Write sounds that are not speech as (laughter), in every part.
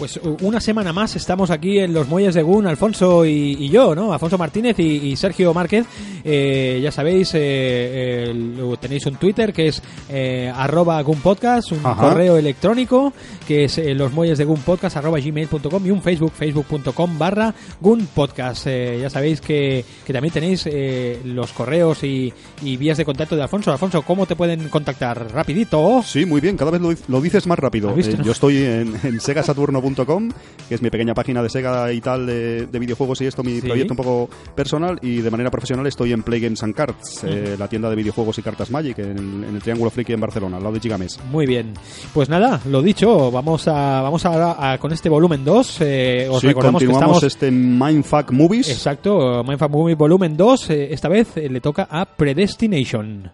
pues una semana más estamos aquí en los muelles de Gun, Alfonso y, y yo, ¿no? Alfonso Martínez y, y Sergio Márquez. Eh, ya sabéis, eh, el- tenéis un Twitter que es eh, arroba Podcast, un Ajá. correo electrónico que es eh, los muelles de Podcast arroba gmail.com y un Facebook, facebook.com barra Podcast. Eh, ya sabéis que, que también tenéis eh, los correos y, y vías de contacto de Alfonso. Alfonso, ¿cómo te pueden contactar? Rapidito. Sí, muy bien, cada vez lo, lo dices más rápido. Yo estoy en, en segasaturno.com, que es mi pequeña página de Sega y tal de, de videojuegos y esto, mi Sí. proyecto un poco personal. Y de manera profesional estoy en Play Games and Cards, eh, la tienda de videojuegos y cartas Magic, en, en el Triángulo Friki en Barcelona, al lado de Gigames. Muy bien. Pues nada, lo dicho, vamos a vamos ahora a- con este volumen 2. Eh, os Sí, recordamos que continuamos estamos... este Mindfuck Movies. Exacto, Mindfuck Movie volumen 2. eh, esta vez eh, le toca a Predestination.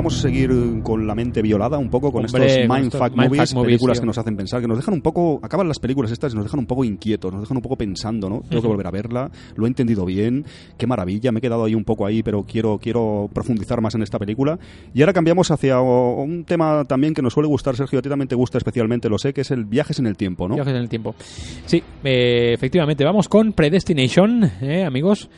Vamos a seguir con la mente violada un poco con Hombre, estos Mindfuck estos movies, movies, películas que nos hacen pensar, que nos dejan un poco, acaban las películas estas y nos dejan un poco inquietos, nos dejan un poco pensando, ¿no? Tengo que volver a verla, lo he entendido bien, qué maravilla, me he quedado ahí un poco ahí, pero quiero quiero profundizar más en esta película. Y ahora cambiamos hacia un tema también que nos suele gustar, Sergio, a ti también te gusta especialmente, lo sé, que es el viajes en el tiempo, ¿no? Viajes en el tiempo. Sí, eh, efectivamente, vamos con Predestination, eh, amigos.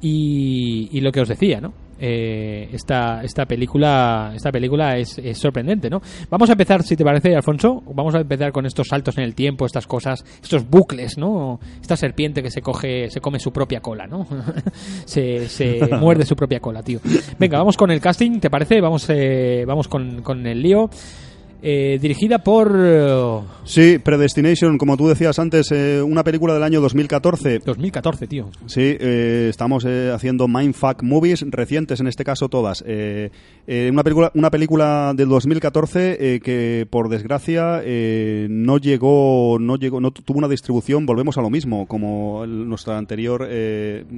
Y, y lo que os decía, ¿no? Eh, esta, esta película esta película es, es sorprendente, ¿no? Vamos a empezar, si te parece, Alfonso, vamos a empezar con estos saltos en el tiempo, estas cosas, estos bucles, ¿no? Esta serpiente que se coge, se come su propia cola, ¿no? (laughs) se, se (laughs) muerde su propia cola, tío. Venga, vamos con el casting, ¿te parece? Vamos, eh, vamos con, con el lío. Eh, dirigida por eh, Sí, Predestination, como tú decías antes, eh, una película del año 2014. 2014, tío. Sí, eh, estamos haciendo Mindfuck Movies, recientes en este caso todas. Una, película, una película del 2014 eh, que, por desgracia, no llegó, no llegó, no tuvo una distribución, volvemos a lo mismo, como nuestra anterior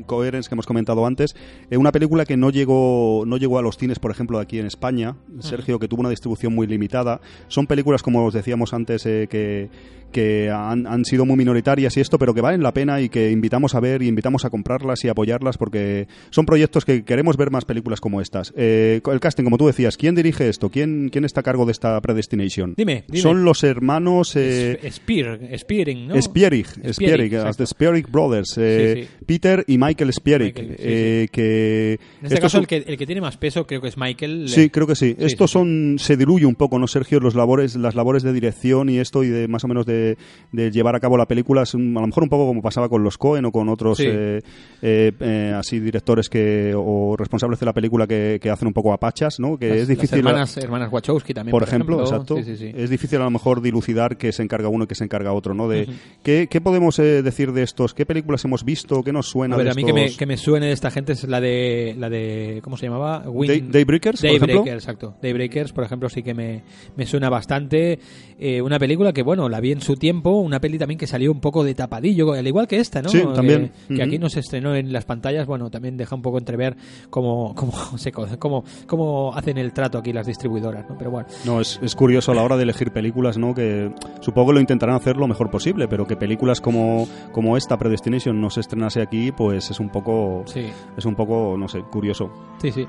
Coherence que hemos comentado antes. Una película que no llegó, no llegó a los cines, por ejemplo, aquí en España, Sergio, que tuvo una distribución muy limitada. Son películas, como os decíamos antes, eh, que, que han, han sido muy minoritarias y esto, pero que valen la pena y que invitamos a ver y invitamos a comprarlas y apoyarlas porque son proyectos que queremos ver más películas como estas. Eh, el casting, como tú decías, ¿quién dirige esto? ¿Quién, quién está a cargo de esta Predestination? Dime, dime. Son los hermanos... Eh, Spear, Spearing, ¿no? Spierig, Spierig, Spierig Brothers, eh, Sí, sí. Peter y Michael Spierig, Michael, sí, eh, que En este caso, son- el que, el que tiene más peso creo que es Michael. Sí, creo que sí. Estos son se diluye un poco, ¿no, Sergio? Los labores, las labores de dirección y esto y de más o menos de, de llevar a cabo la película es un- a lo mejor un poco como pasaba con los Cohen o con otros Sí. eh, eh, eh, así directores que o responsables de la película que, que hacen un poco a pachas, ¿no? Que Las- es difícil. Las hermanas, hermanas Wachowski también, por por, ejemplo, exacto. Sí, sí, sí. Es difícil a lo mejor dilucidar que se encarga uno y que se encarga otro, ¿no? De ¿qué, qué podemos eh, decir de estos? ¿Qué películas hemos visto? ¿Qué nos suena A ver, de a mí que me, estos? que me suene de esta gente es la de, la de ¿cómo se llamaba? Win- Day- Daybreakers, por ejemplo. Daybreakers, exacto. Daybreakers, por ejemplo, sí que me, me suena bastante. Eh, una película que, bueno, la vi en su tiempo, una peli también que salió un poco de tapadillo, al igual que esta, ¿no? Sí, Que- también. Que, Ujú. aquí no se estrenó en las pantallas, bueno, también deja un poco entrever cómo, cómo, (laughs) cómo, cómo hacen el trato aquí las distribuidoras, ¿no? Pero bueno, No, es, es curioso a la hora de elegir películas, ¿no? Que supongo que lo intentarán hacer lo mejor posible, pero que películas como, como esta, Predestination, no se estrenase aquí, pues es un poco, sí. es un poco, no sé, curioso. Sí, sí.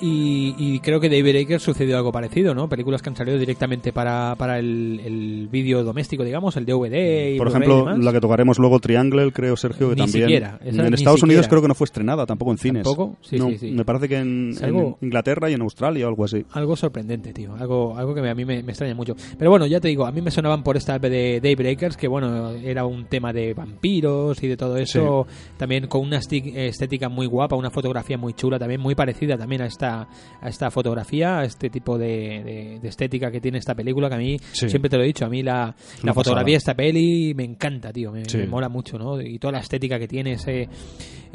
Y, y creo que David Aker sucedió algo parecido, ¿no? Películas que han salido directamente para, para el, el vídeo doméstico, digamos, el DVD y Por y ejemplo, demás. la que tocaremos luego, Triangle, creo, Sergio, que Ni también. siquiera, esa en Estados Unidos siquiera. creo que no fue estrenada, tampoco en cines. ¿Tampoco? Sí, No, sí, sí. Me parece que en, en Inglaterra y en Australia o algo así. Algo sorprendente, tío. Algo, algo que me- a mí me, me extraña mucho. Pero bueno, ya te digo, a mí me sonaban por esta de Daybreakers, que bueno, era un tema de vampiros y de todo eso. También con una estética muy guapa, una fotografía muy chula, también muy parecida también a esta, a esta fotografía, a este tipo de, de- de estética que tiene esta película, que a mí, siempre te lo he dicho, a mí la, la fotografía pasada. de esta peli me encanta, tío. Me, Sí. me mola mucho, ¿no? Y toda la estética que tiene, ese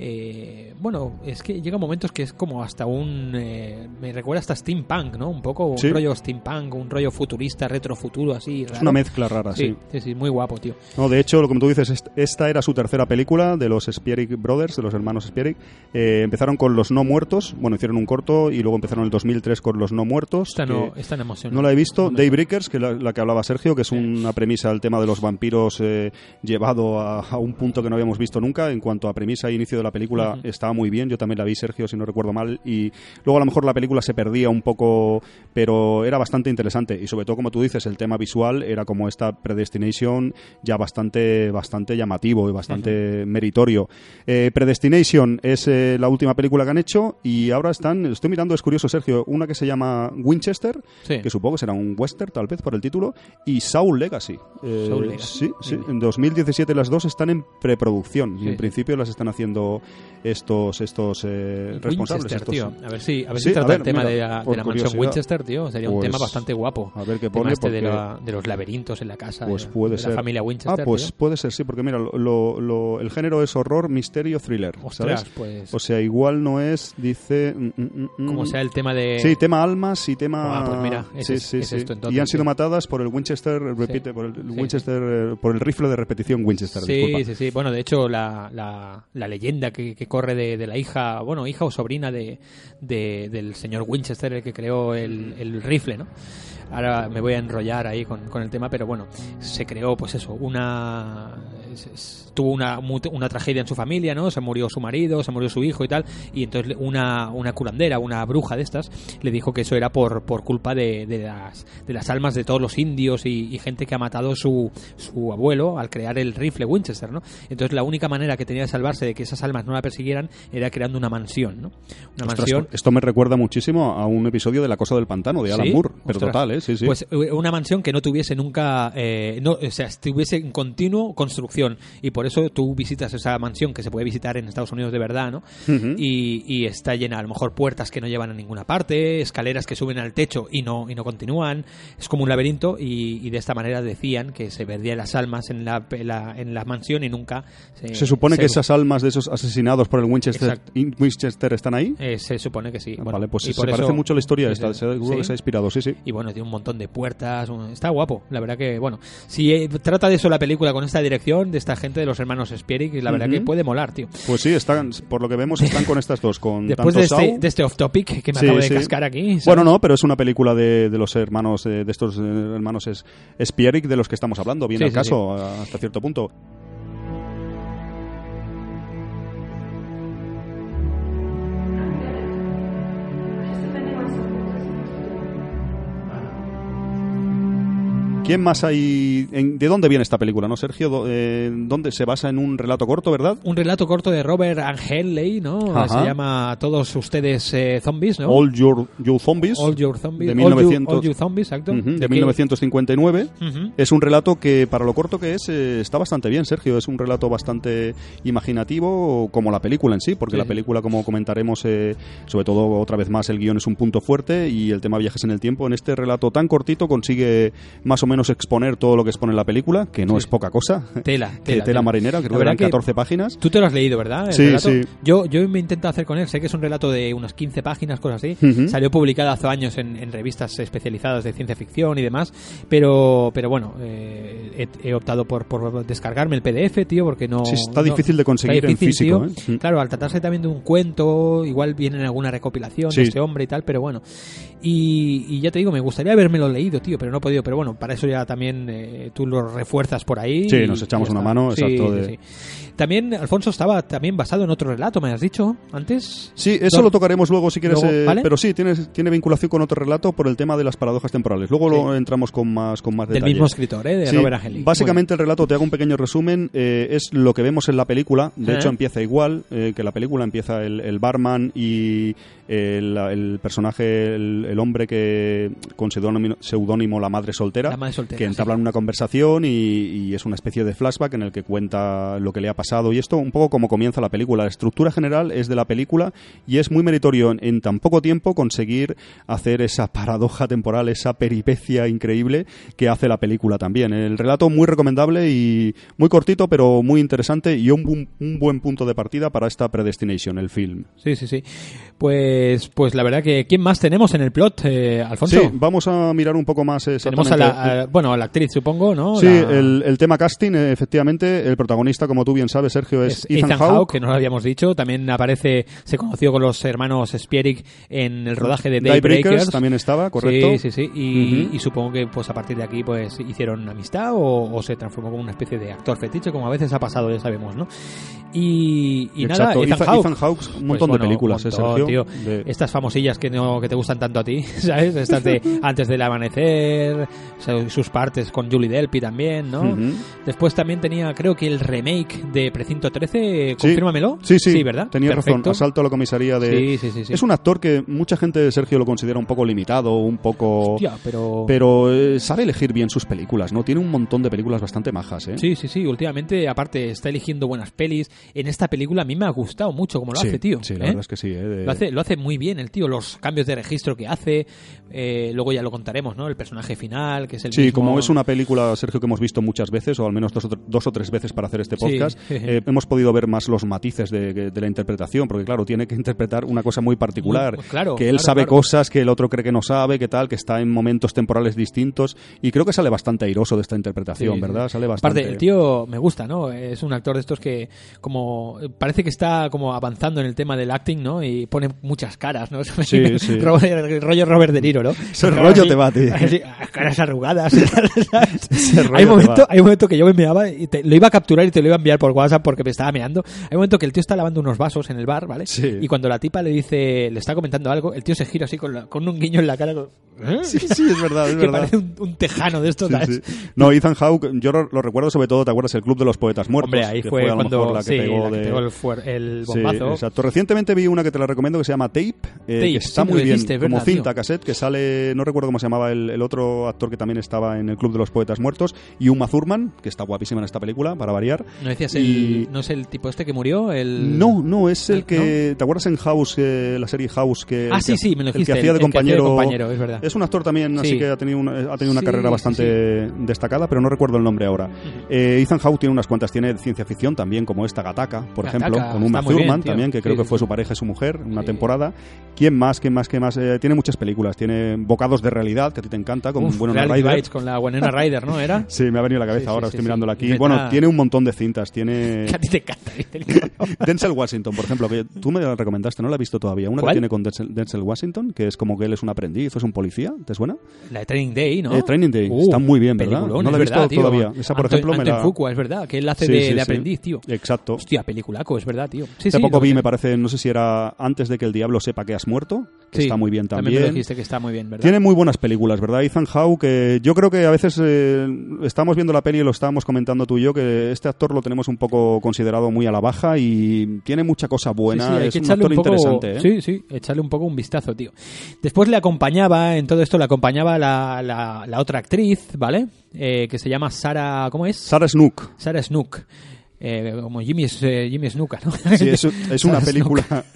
eh, bueno, es que llega momentos que es como hasta un... eh, me recuerda hasta steampunk, ¿no? Un poco un Sí. rollo steampunk, un rollo futurista, retrofuturo, así. Es una mezcla rara, sí. Sí, sí, muy guapo, tío. No, de hecho, lo como tú dices, est- esta era su tercera película de los Spierig Brothers, de los hermanos Spierig. Eh, empezaron con Los No Muertos, bueno, hicieron un corto y luego empezaron en el 2003 con Los No Muertos. Esta no, esta no no la he visto. No Daybreakers, que la, la que hablaba Sergio, que es una premisa del tema de los vampiros eh, llevado a, a un punto que no habíamos visto nunca. En cuanto a premisa e inicio de la película, estaba muy bien. Yo también la vi, Sergio, si no recuerdo mal. Y luego a lo mejor la película se perdía un poco, pero era bastante interesante. Y sobre todo, como tú dices, el tema visual era como esta Predestination ya bastante, bastante llamativo y bastante meritorio. Eh, Predestination es eh, la última película que han hecho y ahora están, estoy mirando, es curioso, Sergio, una que se llama Winchester, Sí. que supongo que será un western tal vez por el título, y Saul Legacy. Eh. Sí, sí. En 2017 las dos están en preproducción y Sí, en sí. principio las están haciendo estos estos eh, responsables. Winchester, estos- tío. A ver si, a ver Sí, si trata ver, el tema mira, de la, de la mansión. Winchester, tío. Sería un Pues, tema bastante guapo. a ver qué pone, este de, porque- la- de los laberintos en la casa. Pues de, puede de ser. la familia Winchester. Ah, pues tío. puede ser, sí, porque mira, lo- lo- lo- el género es horror, misterio, thriller. Ostras, ¿sabes? pues. O sea, igual no es, dice. mm, mm, mm, como mm. sea el tema de. Sí, tema almas y tema. Ah, pues mira, es- es esto, entonces, y han sido matadas por el Winchester, repite, por el Sí. Winchester, eh, por el rifle de repetición Winchester. Sí, disculpa. sí, sí. Bueno, de hecho, la, la, la leyenda que, que corre de, de la hija, bueno, hija o sobrina de, de- del señor Winchester, el que creó el, el rifle, ¿no? Ahora me voy a enrollar ahí con, con el tema, pero bueno, se creó, pues eso, una. es- es- tuvo una, una tragedia en su familia, ¿no? Se murió su marido, se murió su hijo y tal, y entonces una, una curandera, una bruja de estas, le dijo que eso era por, por culpa de, de las, de las almas de todos los indios y, y gente que ha matado su, su abuelo al crear el rifle Winchester, ¿no? Entonces la única manera que tenía de salvarse de que esas almas no la persiguieran era creando una mansión, ¿no? Una Ostras, mansión esto me recuerda muchísimo a un episodio de La Cosa del Pantano de Alan ¿Sí? Moore, pero Ostras. total, ¿eh? Sí, sí. Pues eh, una mansión que no tuviese nunca, eh, no, o sea, estuviese en continuo construcción y por eso tú visitas esa mansión que se puede visitar en Estados Unidos de verdad, ¿no? Ujú. y, y está llena a lo mejor puertas que no llevan a ninguna parte, escaleras que suben al techo y no y no continúan, es como un laberinto y, y de esta manera decían que se perdían las almas en la, la, en la mansión y nunca se, se supone se- que esas almas de esos asesinados por el Winchester, Winchester están ahí. eh, se supone que sí. Bueno, vale, pues y se por parece eso- mucho a la historia esta, seguro que se ha inspirado, sí, sí. Y bueno, tiene un montón de puertas. Está guapo. La verdad que, bueno, si eh, trata de eso la película con esta dirección de esta gente de los hermanos Spierig, la verdad que puede molar, tío. Pues sí, están, por lo que vemos están con estas dos, con Después tanto de este, de este off-topic que me Sí, acabo de sí. cascar aquí. ¿sabes? Bueno, no, pero es una película de, de los hermanos, eh, de estos eh, hermanos es, Spierig de los que estamos hablando, viene Sí, al caso hasta cierto punto. ¿Quién más hay? en- ¿De dónde viene esta película, no, Sergio? Do- eh, ¿Dónde se basa en un relato corto, verdad? Un relato corto de Robert Angeley, ¿no? Ajá. Se llama Todos ustedes eh, zombies, ¿no? All Your, You Zombies, All Your Zombies. de All You- 1900. All You Zombies, exacto. De que- 1959. Ujú. Es un relato que, para lo corto que es, eh, está bastante bien, Sergio. Es un relato bastante imaginativo, como la película en sí, porque Sí, la película, como comentaremos, eh, sobre todo otra vez más, el guion es un punto fuerte y el tema viajes en el tiempo. En este relato tan cortito consigue más o menos exponer todo lo que expone la película, que no Sí. es poca cosa. Tela, (laughs) tela, tela, tela. marinera, creo que eran que 14 páginas. Tú te lo has leído, ¿verdad? El Sí, relato? sí. Yo, yo me intento hacer con él, sé que es un relato de unas 15 páginas, cosas así. Ujú. Salió publicado hace años en, en revistas especializadas de ciencia ficción y demás. Pero, pero bueno, eh, he, he optado por, por descargarme el PDF, tío, porque no. Sí, está no- difícil de conseguir está en difícil, físico, tío. ¿eh? Mm. Claro, al tratarse también de un cuento, igual viene en alguna recopilación Sí. de este hombre y tal, pero bueno. Y, y ya te digo, me gustaría habérmelo leído, tío, pero no he podido. Pero bueno, para eso ya también eh, tú lo refuerzas por ahí. Sí, y- nos echamos una mano, Sí, exacto, de- sí. También, Alfonso, estaba también basado en otro relato, me has dicho antes. Sí, eso lo tocaremos luego si quieres, Luego, eh, ¿vale? pero sí, tiene, tiene vinculación con otro relato por el tema de las paradojas temporales. Luego lo entramos con más, con más Del detalle. mismo escritor, ¿eh? De Robert Angeli. Básicamente el relato, te hago un pequeño resumen, eh, es lo que vemos en la película. De hecho, empieza igual eh, que la película. Empieza el, el barman y el, el personaje, el, el hombre que con seudónimo, seudónimo la madre soltera. La madre soltera, que sí. entablan una conversación y, y es una especie de flashback en el que cuenta lo que le ha pasado. Y esto un poco como comienza la película. La estructura general es de la película y es muy meritorio en, en tan poco tiempo conseguir hacer esa paradoja temporal, esa peripecia increíble que hace la película también. El relato muy recomendable y muy cortito, pero muy interesante y un, un buen punto de partida para esta Predestination, el film. Sí, sí, sí. Pues, pues la verdad que ¿quién más tenemos en el plot, eh, Alfonso? Sí, vamos a mirar un poco más tenemos a exactamente. la, a- bueno, a la actriz, supongo, ¿no? Sí, La- el, el tema casting, eh, efectivamente, el protagonista, como tú bien sabes, Sergio, es, es Ethan, Ethan Hawke. Que no lo habíamos dicho. También aparece, se conoció con los hermanos Spierig en el rodaje de Daybreakers también estaba, correcto. Sí, sí, sí. Y, supongo que pues a partir de aquí pues hicieron amistad o, o se transformó como una especie de actor fetiche, como a veces ha pasado, ya sabemos, ¿no? Y, y nada. Ethan Hawke. Ethan Hawke, un Pues, montón de películas, ¿eh, montón, Sergio? tío. De- Estas famosillas que, no, que te gustan tanto a ti, (laughs) ¿sabes? Estas de (laughs) Antes del Amanecer, o sea, sus partes con Julie Delpy también, ¿no? Después también tenía, creo que el remake de Precinto 13, Sí. confírmamelo. Sí, sí, ¿verdad? Tenías razón. Asalto a la comisaría de. Sí, sí, sí, sí. Es un actor que mucha gente, Sergio, lo considera un poco limitado, un poco. Hostia, pero... Pero eh, sabe elegir bien sus películas, ¿no? Tiene un montón de películas bastante majas, ¿eh? Sí, sí, sí. Últimamente, aparte, está eligiendo buenas pelis. En esta película a mí me ha gustado mucho como lo Sí, hace, tío. Sí, la ¿eh? verdad es que sí. ¿eh? De- Lo hace, lo hace muy bien el tío, los cambios de registro que hace, eh, luego ya lo contaremos, ¿no? El personaje final, que es el Sí, mismo- como es una película, Sergio, que hemos visto muchas veces, o al menos dos o, dos o tres veces para hacer este Sí. podcast, (laughs) eh, hemos podido ver más los matices de, de la interpretación, porque claro, tiene que interpretar una cosa muy particular, Muy- claro, que él claro, sabe claro. cosas que el otro cree que no sabe, que tal, que está en momentos temporales distintos, y creo que sale bastante airoso de esta interpretación, Sí, sí. ¿verdad? Sale bastante... Aparte, el tío me gusta, ¿no? Es un actor de estos que como parece que está como avanzando en el tema del acting, ¿no? Y pone muchas caras, ¿no? (laughs) Sí, sí. Robert- rollo Robert De Niro, ¿no? Ese Cara rollo así- te va, tío. así, caras arrugadas. (laughs) hay, te momento, hay un momento que yo me meaba y te- lo iba a capturar y te lo iba a enviar por WhatsApp porque me estaba meando. Hay un momento que el tío está lavando unos vasos en el bar, ¿vale? Sí. Y cuando la tipa le dice, le está comentando algo, el tío se gira así con, la- con un guiño en la cara. con- ¿eh? Sí, sí, es verdad, es (laughs) que verdad. parece un, un tejano de estos. No, Ethan Hawke, yo lo lo recuerdo sobre todo, ¿te acuerdas? El Club de los Poetas Muertos. Hombre, ahí que fue, cuando la que pegó la que de- pegó el, el bombazo. exacto. Recientemente vi una que te la recomiendo que se llama Tape, eh, Tape, que está sí, muy bien, dijiste, como verdad, cinta tío. cassette, que sale, no recuerdo cómo se llamaba el, el otro actor que también estaba en el Club de los Poetas Muertos, y Uma Thurman, que está guapísima en esta película, para variar. ¿No decías Y- el, no es el tipo este que murió? El... No, no, es el Ah, que, ¿te acuerdas en House, eh, la serie House? Que, Ah, el sí, sí, me lo el dijiste. que hacía de el que hacía compañero. compañero, es verdad. Es un actor también, así Sí. que ha tenido una, ha tenido una Sí, carrera sí, bastante destacada, pero no recuerdo el nombre ahora. Eh, Ethan Hawke tiene unas cuantas, tiene ciencia ficción también, como esta Gataca, por ejemplo, con Uma bien, Thurman tío. también, que creo Sí, que sí, fue sí. su pareja y su mujer, una Sí. Temporada. ¿Quién más? ¿Quién más? ¿Quién más? Eh, tiene muchas películas, tiene Bocados de Realidad, que a ti te encanta, con Uf, Bueno Reality Ryder. Bites con la Winona Ryder, ¿no? ¿Era? (laughs) Sí, me ha venido a la cabeza Sí, ahora, sí, sí, estoy mirándola sí. aquí. Y Bueno, tiene un montón de cintas, tiene... (laughs) Que a ti te encanta. (laughs) Denzel Washington, por ejemplo, que tú me la recomendaste, no la he visto todavía. Una ¿Cuál? que tiene con Denzel, Denzel Washington, que es como que él es un aprendiz, es un policía, ¿te suena? La de Training Day, ¿no? Eh, Training Day, Uh, está muy bien, ¿verdad? No la he visto verdad, tío. todavía. Esa, por Anton- ejemplo, me Anton la... Fuqua, es verdad, que él hace de, de aprendiz, tío. Exacto. Hostia, peliculaco, es verdad, tío. Hace poco vi, me parece, no sé si era antes de que el diablo sepa que has muerto, que Sí, está muy bien También también. me lo dijiste que está muy bien, ¿verdad? Tiene muy buenas películas, ¿verdad? Ethan Hawke, que yo creo que a veces eh, estamos viendo la peli y lo estábamos comentando tú y yo, que este actor lo tenemos un poco considerado muy a la baja y tiene mucha cosa buena. Sí, sí, es que un echarle actor un poco, interesante, ¿eh? Sí, sí, echarle un poco un vistazo, tío. Después le acompañaba, en todo esto le acompañaba la, la, la otra actriz, ¿vale? Eh, que se llama Sara, ¿cómo es? Sarah Snook. Sara Snook. Eh, como Jimmy, eh, Jimmy Snuka, ¿no? Sí, es, es una (laughs) película. (laughs)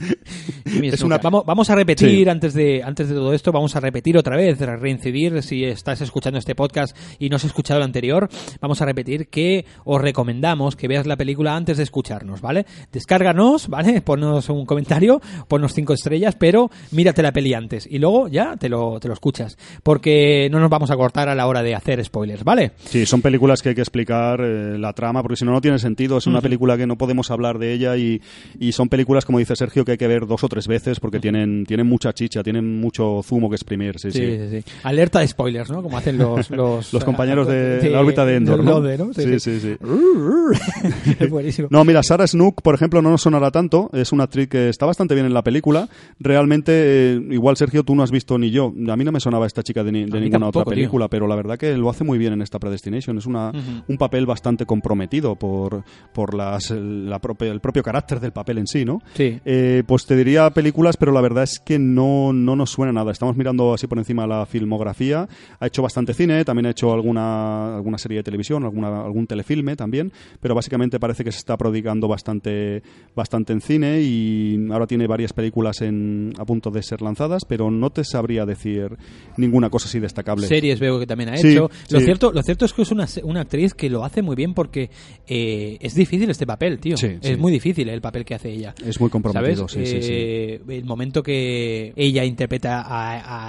Es una- vamos, vamos a repetir Sí. antes de antes de todo esto, vamos a repetir otra vez, reincidir si estás escuchando este podcast y no has escuchado el anterior, vamos a repetir que os recomendamos que veas la película antes de escucharnos, ¿vale? Descárganos, ¿vale? (laughs) Ponnos un comentario, ponnos cinco estrellas, pero mírate la peli antes y luego ya te lo, te lo escuchas, porque no nos vamos a cortar a la hora de hacer spoilers, ¿vale? Sí, son películas que hay que explicar eh, la trama, porque si no, no tiene sentido. Es una película que no podemos hablar de ella y, y son películas, como dice Sergio, que hay que ver dos o tres veces porque tienen, tienen mucha chicha, tienen mucho zumo que exprimir. Sí, sí. Sí, sí, sí. Alerta de spoilers, ¿no? Como hacen los... (laughs) Los, Los compañeros de (laughs) la órbita de Endor, ¿no? Lode, ¿no? Sí, sí, sí. (laughs) Es buenísimo. No, mira, Sarah Snook, por ejemplo, no nos sonará tanto. Es una actriz que está bastante bien en la película. Realmente, eh, igual, Sergio, tú no has visto ni yo. A mí no me sonaba esta chica de, ni- de ninguna tampoco, otra película, pero la verdad que lo hace muy bien en esta Predestination. Es una, un papel bastante comprometido por, por las, la propia- el propio carácter del papel en sí, ¿no? Sí. Eh, pues te diría películas, pero la verdad es que no, no nos suena nada. Estamos mirando así por encima la filmografía. Ha hecho bastante cine, también ha hecho alguna, alguna serie de televisión, alguna, algún telefilme también, pero básicamente parece que se está prodigando bastante, bastante en cine y ahora tiene varias películas en, a punto de ser lanzadas, pero no te sabría decir ninguna cosa así destacable. Series veo que también ha Sí, hecho. Lo, sí. cierto, lo cierto es que es una, una actriz que lo hace muy bien porque eh, es difícil este papel, tío. Sí, es sí. muy difícil el papel que hace ella. Es muy comprometido, ¿Sabes? sí. Eh, El momento que ella interpreta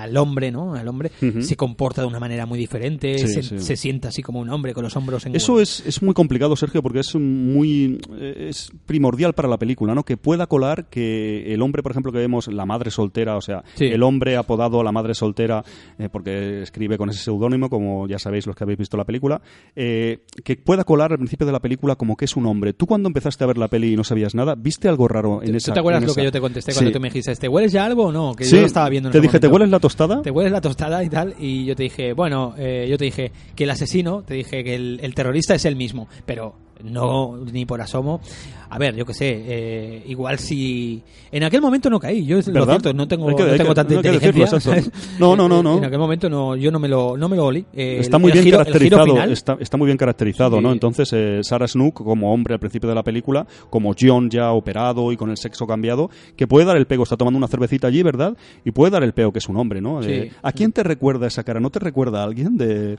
al hombre, ¿no? Al hombre, Ujú. se comporta de una manera muy diferente, se, se sienta así como un hombre con los hombros en Eso es, es muy complicado, Sergio, porque es muy eh, es primordial para la película, ¿no? Que pueda colar que el hombre, por ejemplo, que vemos la madre soltera, o sea, el hombre apodado la madre soltera, eh, porque escribe con ese seudónimo, como ya sabéis los que habéis visto la película, eh, que pueda colar al principio de la película como que es un hombre. Tú cuando empezaste a ver la peli y no sabías nada, ¿viste algo raro en ¿Tú esa? te acuerdas lo esa? que yo te contesté cuando Sí. tú me dijiste, ¿te hueles ya algo o no? Que Sí, yo lo estaba viendo en te dije, ¿te momento. hueles la tostada? ¿Te hueles la tostada y tal? Y yo te dije, bueno, eh, yo te dije que el asesino, te dije que el, el terrorista es el mismo, pero no ni por asomo. A ver, yo qué sé, eh, igual si... En aquel momento no caí, yo es lo ¿Verdad? cierto, no tengo, que- no tengo que- tanta no inteligencia. (laughs) No, no, no, no. En aquel momento no, yo no me lo, no me lo olí. Eh, Está muy bien giro- caracterizado, está, está muy bien caracterizado, Sí. ¿no? Entonces, eh, Sarah Snook como hombre al principio de la película, como John ya operado y con el sexo cambiado, que puede dar el pego, está tomando una cervecita allí, ¿verdad? Y puede dar el pego que es un hombre, ¿no? Sí. Eh, ¿A quién te recuerda esa cara? ¿No te recuerda a alguien? De,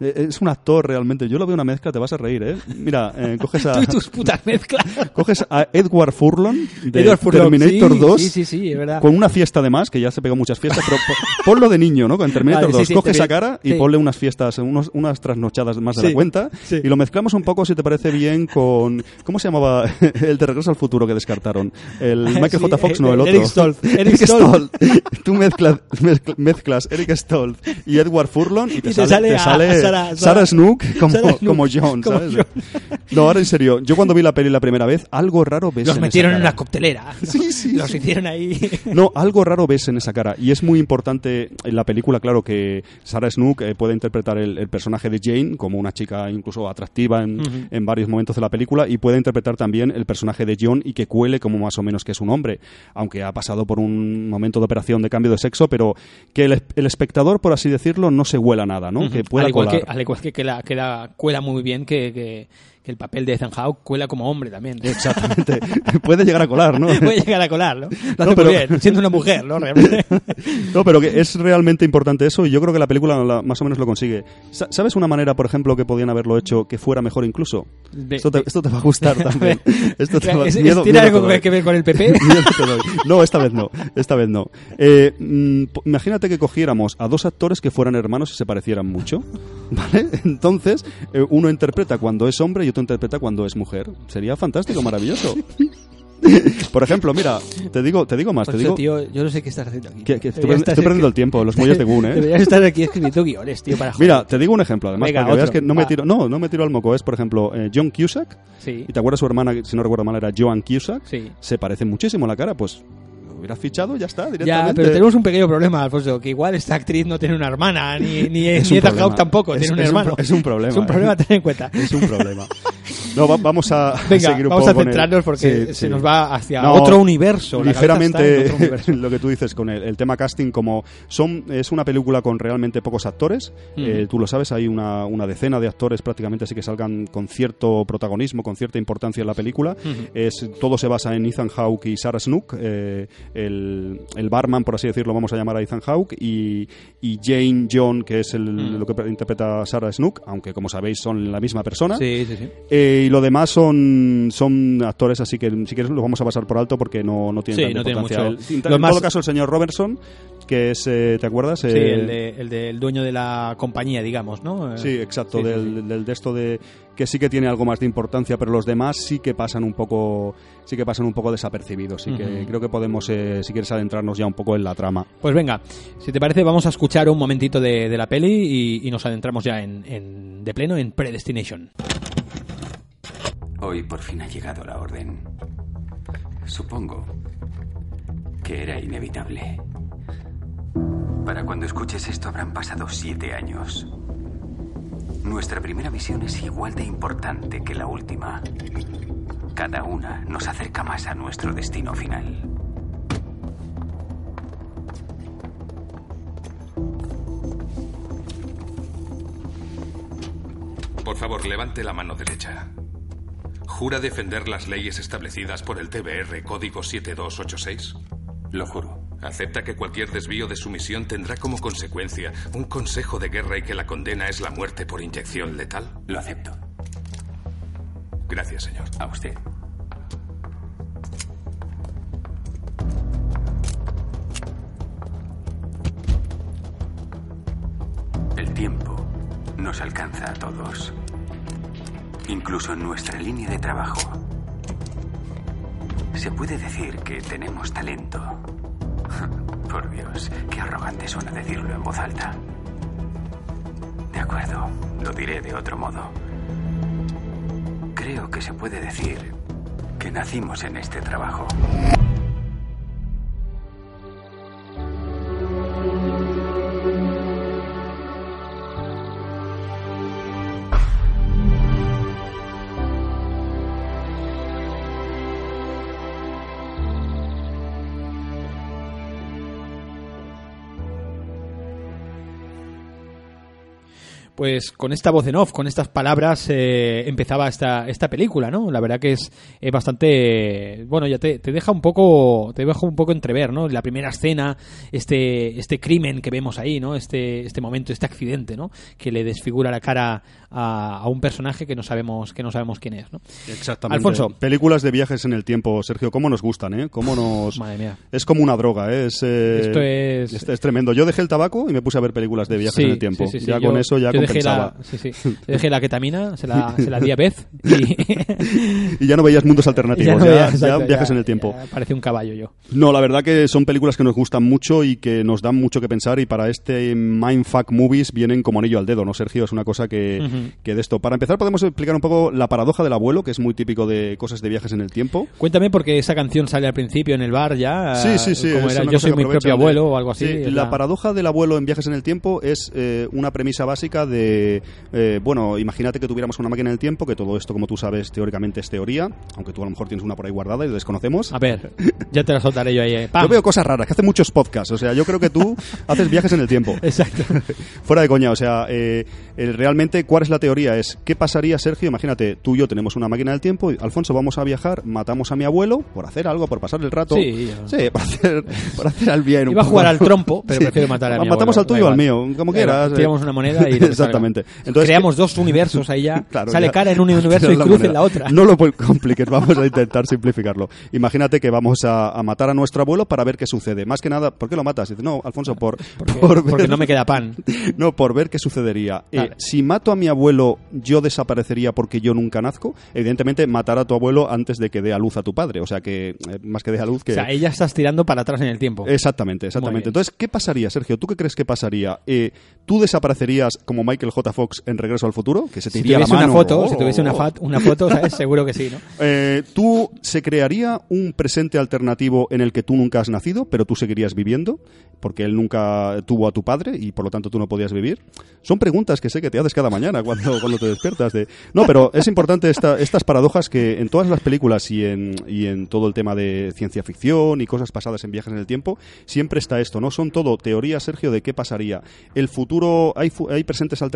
eh, es un actor realmente. Yo lo veo una mezcla, te vas a reír, ¿eh? Mira, eh, coges a... (laughs) Tú y tus putas mezclas. Coges a Edward Furlong de Edward Furlong, Terminator sí, 2 Sí, sí, es verdad. con una fiesta además, que ya se pegó muchas fiestas, pero po- ponlo de niño, ¿no? Con Terminator Vale, sí, 2, sí, coge esa cara y ponle unas fiestas, unos, unas trasnochadas más de la cuenta y lo mezclamos un poco, si te parece bien, con... ¿Cómo se llamaba (laughs) el de Regreso al Futuro que descartaron? El (laughs) Michael J. Fox, eh, no, el otro. Eric Stoltz. Eric Stoltz. Tú mezclas, mezcl- mezclas Eric Stoltz y Edward Furlong y te, Y te sale, sale te a- sale a Sarah- Sarah Snook como, Sarah Snook, como John, como ¿sabes? John. No, ahora en serio, yo cuando vi la peli la primera vez, algo raro ves Los en esa metieron en cara. una coctelera. (laughs) Sí, sí, Los sí. hicieron ahí. (laughs) No, algo raro ves en esa cara. Y es muy importante en la película, claro, que Sarah Snook eh, puede interpretar el, el personaje de Jane como una chica incluso atractiva en, varios momentos de la película y puede interpretar también el personaje de John y que cuele como más o menos que es un hombre, aunque ha pasado por un momento de operación de cambio de sexo, pero que el, el espectador, por así decirlo, no se huela nada, ¿no? Que pueda al igual colar. que, al igual que, que la, que la cuela muy bien que, que, que el papel de Ethan Hawke cuela como hombre también. (laughs) Exactamente. (laughs) puede llegar a colar, ¿no? Puede llegar a colar, ¿no? (laughs) Lo hace No, pero- muy bien, siendo una mujer, ¿no? Realmente. No, pero que es realmente importante eso y yo creo que la película la- más o menos lo consigue. Sa- ¿Sabes una manera, por ejemplo, que podían haberlo hecho que fuera mejor incluso? De- esto, te, de- esto te va a gustar también. Esto te va- ¿Es- miedo- ¿Tiene miedo algo que ver con el PP? No, esta vez no. Esta vez no. Eh, mm, imagínate que cogiéramos a dos actores que fueran hermanos y se parecieran mucho. ¿Vale? Entonces, eh, uno interpreta cuando es hombre y otro interpreta cuando es mujer. Sería fantástico, maravilloso. (laughs) Por ejemplo, mira, te digo, te digo más, te digo tío, yo no sé qué estás haciendo aquí. que, que estoy, estoy perdiendo el tiempo, los muelles de Gun, ¿eh? Deberías estar aquí escribiendo guiones, tío, para (laughs) joder. Mira, te digo un ejemplo, además, Venga, para que veas que no me tiro, no, no me tiro al moco. Es, por ejemplo, eh, John Cusack, Sí, y te acuerdas su hermana, si no recuerdo mal, era Joan Cusack, sí. se parece muchísimo la cara, pues hubieras fichado, ya está, Ya, pero tenemos un pequeño problema, Alfonso, que igual esta actriz no tiene una hermana, ni, (laughs) ni, Es ni un Ethan. Hawke tampoco, Es- tiene un es hermano. (laughs) es un problema, Es un ¿eh? problema a tener en cuenta. Es un problema. (laughs) No, va- vamos a Venga, seguir un vamos poco a con el- centrarnos porque Sí, se sí. nos va hacia No, otro universo. ligeramente otro universo. lo que tú dices con el, el tema casting como son es una película con realmente pocos actores Mm. eh, tú lo sabes hay una, una decena de actores prácticamente así que salgan con cierto protagonismo con cierta importancia en la película Ujú. es todo se basa en Ethan Hawke y Sarah Snook eh, el, el barman por así decirlo vamos a llamar a Ethan Hawke y, y Jane John que es el, Mm. lo que interpreta Sarah Snook aunque como sabéis son la misma persona Sí, sí, sí. eh, y lo demás son, son actores, así que si quieres los vamos a pasar por alto porque no, no tienen Sí, tanta no tiene importancia. mucho. El- en más- todo caso, el señor Robertson, que es, eh, ¿te acuerdas? Sí, Eh, el, de, el del dueño de la compañía, digamos, ¿no? Eh, Sí, exacto, del, del de esto de que sí que tiene algo más de importancia, pero los demás sí que pasan un poco, sí que pasan un poco desapercibidos, y que creo que podemos, eh, si quieres adentrarnos ya un poco en la trama. Pues venga, si te parece, vamos a escuchar un momentito de, de la peli y, y nos adentramos ya en, en- de pleno en Predestination. Hoy por fin ha llegado la orden. Supongo que era inevitable. Para cuando escuches esto habrán pasado siete años. Nuestra primera misión es igual de importante que la última. Cada una nos acerca más a nuestro destino final. Por favor, levante la mano derecha. ¿Jura defender las leyes establecidas por el TBR Código 7286? Lo juro. ¿Acepta que cualquier desvío de su misión tendrá como consecuencia un consejo de guerra y que la condena es la muerte por inyección letal? Lo acepto. Gracias, señor. A usted. El tiempo nos alcanza a todos. Incluso en nuestra línea de trabajo. Se puede decir que tenemos talento. Suena decirlo en voz alta. De acuerdo, lo diré de otro modo. Creo que se puede decir que nacimos en este trabajo. Pues con esta voz en off, con estas palabras, eh, empezaba esta, esta película, ¿no? La verdad que es, es bastante, bueno, ya te, te, deja un poco, te deja un poco entrever, ¿no? La primera escena, este, este crimen que vemos ahí, ¿no? Este, este momento, este accidente, ¿no? Que le desfigura la cara a, a un personaje que no sabemos, que no sabemos quién es, ¿no? Exactamente. Alfonso. Películas de viajes en el tiempo, Sergio, cómo nos gustan, ¿eh? Cómo nos... Madre mía. Es como una droga, ¿eh? Es, eh, Esto es... es... es tremendo. Yo dejé el tabaco y me puse a ver películas de viajes Sí, en el tiempo. sí, sí, sí. Ya Yo- con eso ya dejé la, sí, sí. (laughs) Dejé la ketamina, se la, se la di a Beth y... (laughs) Y ya no veías mundos alternativos, ya (laughs) ya, no veía, ya exacto, viajes ya- en el tiempo. Parece un caballo yo. No, la verdad que son películas que nos gustan mucho y que nos dan mucho que pensar y para este Mindfuck Movies vienen como anillo al dedo, ¿no, Sergio? Es una cosa que, que de esto. Para empezar podemos explicar un poco la paradoja del abuelo, que es muy típico de cosas de viajes en el tiempo. Cuéntame porque esa canción sale al principio en el bar ya. Sí, sí, sí. Como era, yo soy mi propio de- abuelo o algo así. Sí, la paradoja del abuelo en viajes en el tiempo es eh, una premisa básica de, eh, bueno, imagínate que tuviéramos una máquina del tiempo, que todo esto, como tú sabes, teóricamente es teoría, aunque tú a lo mejor tienes una por ahí guardada y lo desconocemos. A ver, ya te la soltaré yo ahí. eh. Yo veo cosas raras, que hace muchos podcasts, o sea, yo creo que tú (laughs) haces viajes en el tiempo. Exacto. (laughs) Fuera de coña, o sea, eh, realmente, ¿cuál es la teoría? Es, ¿qué pasaría, Sergio? Imagínate, tú y yo tenemos una máquina del tiempo, y, Alfonso, vamos a viajar, matamos a mi abuelo por hacer algo, por pasar el rato. Sí. Sí, para hacer, para hacer al bien. Iba a jugar al trompo, (laughs) pero prefiero matar a mi Matamos abuelo, al tuyo o al mío, como quieras. eh. Tiramos una moneda y... Exactamente. Entonces, Creamos dos universos ahí ya. (laughs) Claro, Sale ya. cara en un (laughs) universo y cruz en la otra. No lo compliques, (laughs) vamos a intentar simplificarlo. Imagínate que vamos a, a matar a nuestro abuelo para ver qué sucede. Más que nada, ¿por qué lo matas? Dice, no, Alfonso, por, Porque, por porque ver- no me queda pan. No, por ver qué sucedería. Eh, si mato a mi abuelo, ¿yo desaparecería porque yo nunca nazco? Evidentemente, matar a tu abuelo antes de que dé a luz a tu padre. O sea que, eh, más que dé a luz, que... O sea, ella estás tirando para atrás en el tiempo. Exactamente, exactamente. Entonces, ¿qué pasaría, Sergio? ¿Tú qué crees que pasaría? Eh, ¿Tú desaparecerías como Michael J. Fox en Regreso al Futuro? Que se te si iría la tuviese una foto, Oh. si tuviese una, fat- una foto, (laughs) ¿sabes? Seguro que sí, ¿no? Eh, ¿Tú se crearía un presente alternativo en el que tú nunca has nacido, pero tú seguirías viviendo? Porque él nunca tuvo a tu padre y por lo tanto tú no podías vivir. Son preguntas que sé que te haces cada mañana cuando, cuando te despiertas. De... No, pero es importante esta- estas paradojas que en todas las películas y en, y en todo el tema de ciencia ficción y cosas pasadas en viajes en el tiempo, siempre está esto, ¿no? Son todo teorías, Sergio, de qué pasaría. ¿El futuro, hay, fu- hay presentes alternativos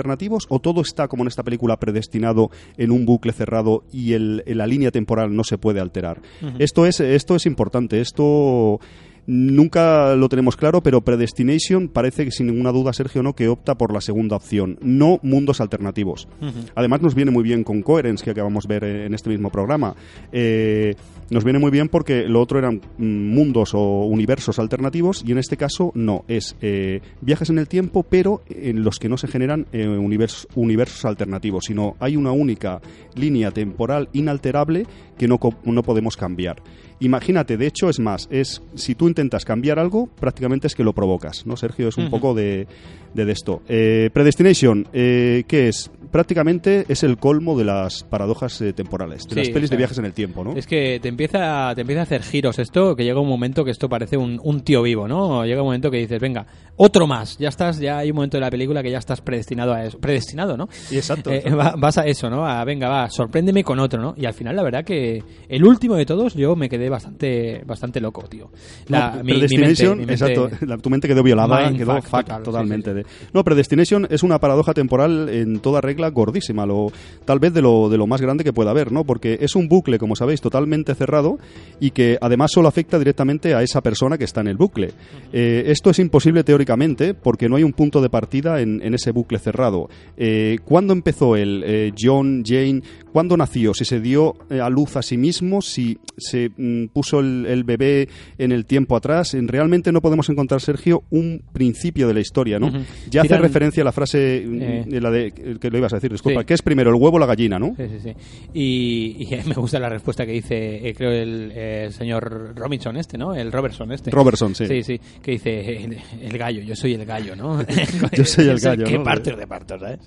o todo está, como en esta película, predestinado en un bucle cerrado y el, la línea temporal no se puede alterar? esto, es, esto es importante, esto... Nunca lo tenemos claro, pero Predestination parece que sin ninguna duda, Sergio, no que opta por la segunda opción, no mundos alternativos. Además nos viene muy bien con Coherence, que acabamos de ver en este mismo programa. Eh, nos viene muy bien porque lo otro eran mm, mundos o universos alternativos y en este caso no, es eh, viajes en el tiempo, pero en los que no se generan eh, univers- universos alternativos, sino hay una única línea temporal inalterable que no, no podemos cambiar. Imagínate, de hecho, es más, es si tú intentas cambiar algo, prácticamente es que lo provocas, ¿no, Sergio? Es un poco de, de, de esto. Eh, Predestination, eh, ¿qué es? Prácticamente es el colmo de las paradojas eh, temporales, de Sí, las pelis o sea, de viajes en el tiempo, ¿no? Es que te empieza, te empieza a hacer giros esto, que llega un momento que esto parece un, un tío vivo, ¿no? Llega un momento que dices, venga, otro más. Ya estás, ya hay un momento de la película que ya estás predestinado a eso. Predestinado, ¿no? Y exacto. Eh, va- vas a eso, ¿no? A, venga, va, sorpréndeme con otro, ¿no? Y al final, la verdad que el último de todos, yo me quedé bastante, bastante loco, tío. La, No, mi- mi Predestination, mente- mi mente- exacto, la- tu mente quedó violada, quedó fuck fuck total, sí, totalmente. sí, de- No, Predestination es una paradoja temporal en toda regla gordísima, lo, tal vez de lo, de lo más grande que pueda haber, ¿no? Porque es un bucle, como sabéis, totalmente cerrado y que además solo afecta directamente a esa persona que está en el bucle. Eh, esto es imposible teóricamente porque no hay un punto de partida en, ese bucle cerrado. Eh, ¿Cuándo empezó él? Eh, John, Jane, ¿cuándo nació? Si se dio eh, a luz a sí mismo, si se mm, puso el, el bebé en el tiempo atrás. En- realmente no podemos encontrar, Sergio, un principio de la historia, ¿no? Ya hace referencia a la frase mm, Eh. de la de que lo ibas a decir, disculpa, Sí. que es primero el huevo o la gallina, ¿no? Sí, sí, sí. Y, y (laughs) me gusta la respuesta que dice, eh, creo, el, eh, señor Robinson este, ¿no? El Robertson este. Robertson, sí. Sí, sí, que dice el, el gallo, yo soy el gallo, ¿no? (laughs) Yo soy el (laughs) gallo, Que ¿no? partes de partos, ¿sabes?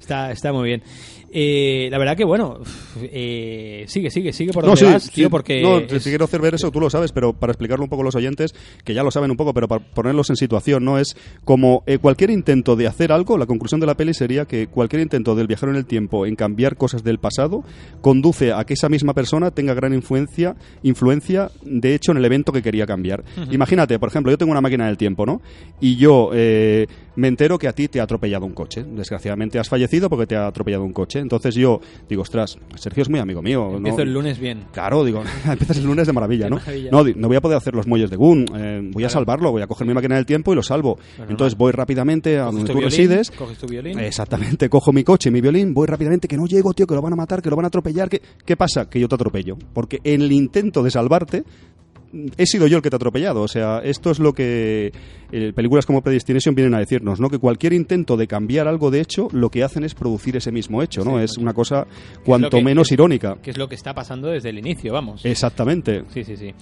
Está, está muy bien. Eh, la verdad que, bueno, eh, sigue, sigue, sigue por donde vas, tío, porque... No, es- si quiero hacer ver eso, tú lo sabes, pero para explicarlo un poco a los oyentes, que ya lo saben un poco, pero para ponerlos en situación, ¿no? Es como eh, cualquier intento de hacer algo, la conclusión de la peli sería que cualquier intento del viajero en el tiempo en cambiar cosas del pasado conduce a que esa misma persona tenga gran influencia, influencia de hecho, en el evento que quería cambiar. Imagínate, por ejemplo, yo tengo una máquina del tiempo, ¿no? Y yo eh, me entero que a ti te ha atropellado un coche. Desgraciadamente has fallecido porque te ha atropellado un coche. Entonces yo digo, ostras, Sergio es muy amigo mío. ¿no? Empiezo el lunes bien. Claro, digo, (laughs) (laughs) empiezas el lunes de maravilla, De ¿no? maravilla. No, no voy a poder hacer los muelles de Gun, eh, voy a salvarlo, voy a coger mi máquina del tiempo y lo salvo. Bueno, Entonces voy rápidamente a donde tú violín, resides. Coges tu violín. Exactamente, cojo mi coche y mi violín, voy rápidamente, que no llego, tío, que lo van a matar, que lo van a atropellar. Que... ¿Qué pasa? Que yo te atropello. Porque en el intento de salvarte, he sido yo el que te ha atropellado. O sea, esto es lo que eh, películas como Predestination vienen a decirnos, ¿no? Que cualquier intento de cambiar algo de hecho, lo que hacen es producir ese mismo hecho, ¿no? Sí, es macho. una cosa cuanto que- menos que- irónica. Que es lo que está pasando desde el inicio, vamos. Exactamente. Sí, sí, sí.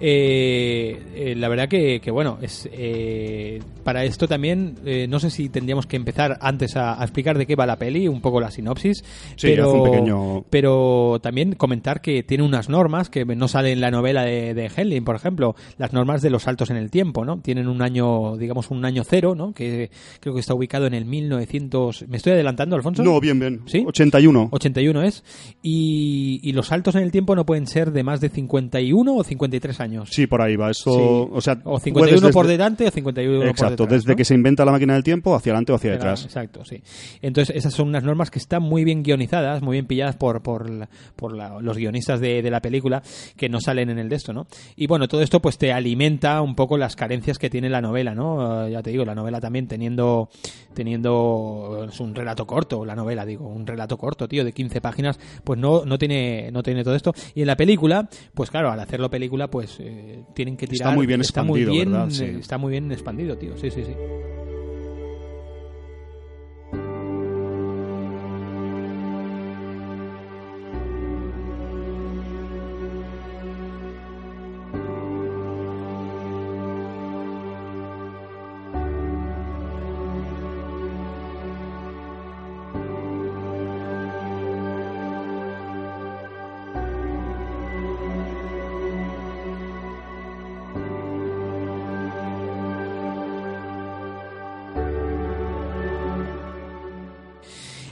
Eh, eh, la verdad que, que, bueno, es eh, para esto también, no sé si tendríamos que empezar antes a, a explicar de qué va la peli, un poco la sinopsis, Sí, pero, haz un pequeño- pero también comentar que tiene unas normas que no salen en la novela de, de Henley, por ejemplo, las normas de los saltos en el tiempo, ¿no? Tienen un año, digamos, un año cero, ¿no? Que creo que está ubicado en el 1900... ¿Me estoy adelantando, Alfonso? No, bien, bien. ¿Sí? 81. 81 es. Y, y los saltos en el tiempo no pueden ser de más de 51 o 53 años. Sí, por ahí va. Eso, Sí. o sea, o puedes 51 por desde- delante o 51 por Exacto, detrás. desde ¿no? que se inventa la máquina del tiempo, hacia adelante o hacia detrás. Exacto, sí. Entonces, esas son unas normas que están muy bien guionizadas, muy bien pilladas por, por, la- por la- los guionistas de, de la película que no salen en el de esto, ¿no? Y bueno, todo esto pues te alimenta un poco las carencias que tiene la novela, ¿no? Eh, ya te digo, la novela también teniendo, teniendo es un relato corto, la novela, digo, un relato corto, tío, de 15 páginas, pues no, no tiene, no tiene todo esto. Y en la película, pues claro, al hacerlo película, pues eh, tienen que Está tirar. muy bien está muy expandido, bien, ¿verdad? Sí. eh, Está muy bien expandido, tío. Sí, sí, sí.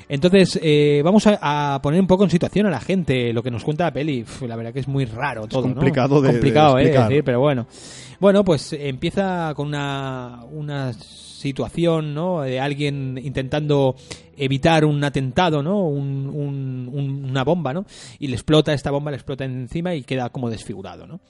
Entonces, eh, vamos a, a poner un poco en situación a la gente lo que nos cuenta la peli. Uf, la verdad que es muy raro todo, ¿no? complicado de- de complicado, eh, explicar. decir, pero bueno. Bueno, pues empieza con una, una situación, ¿no? De alguien intentando evitar un atentado, ¿no? Un- un- un- una bomba, ¿no? Y le explota esta bomba, le explota encima y queda como desfigurado, ¿no?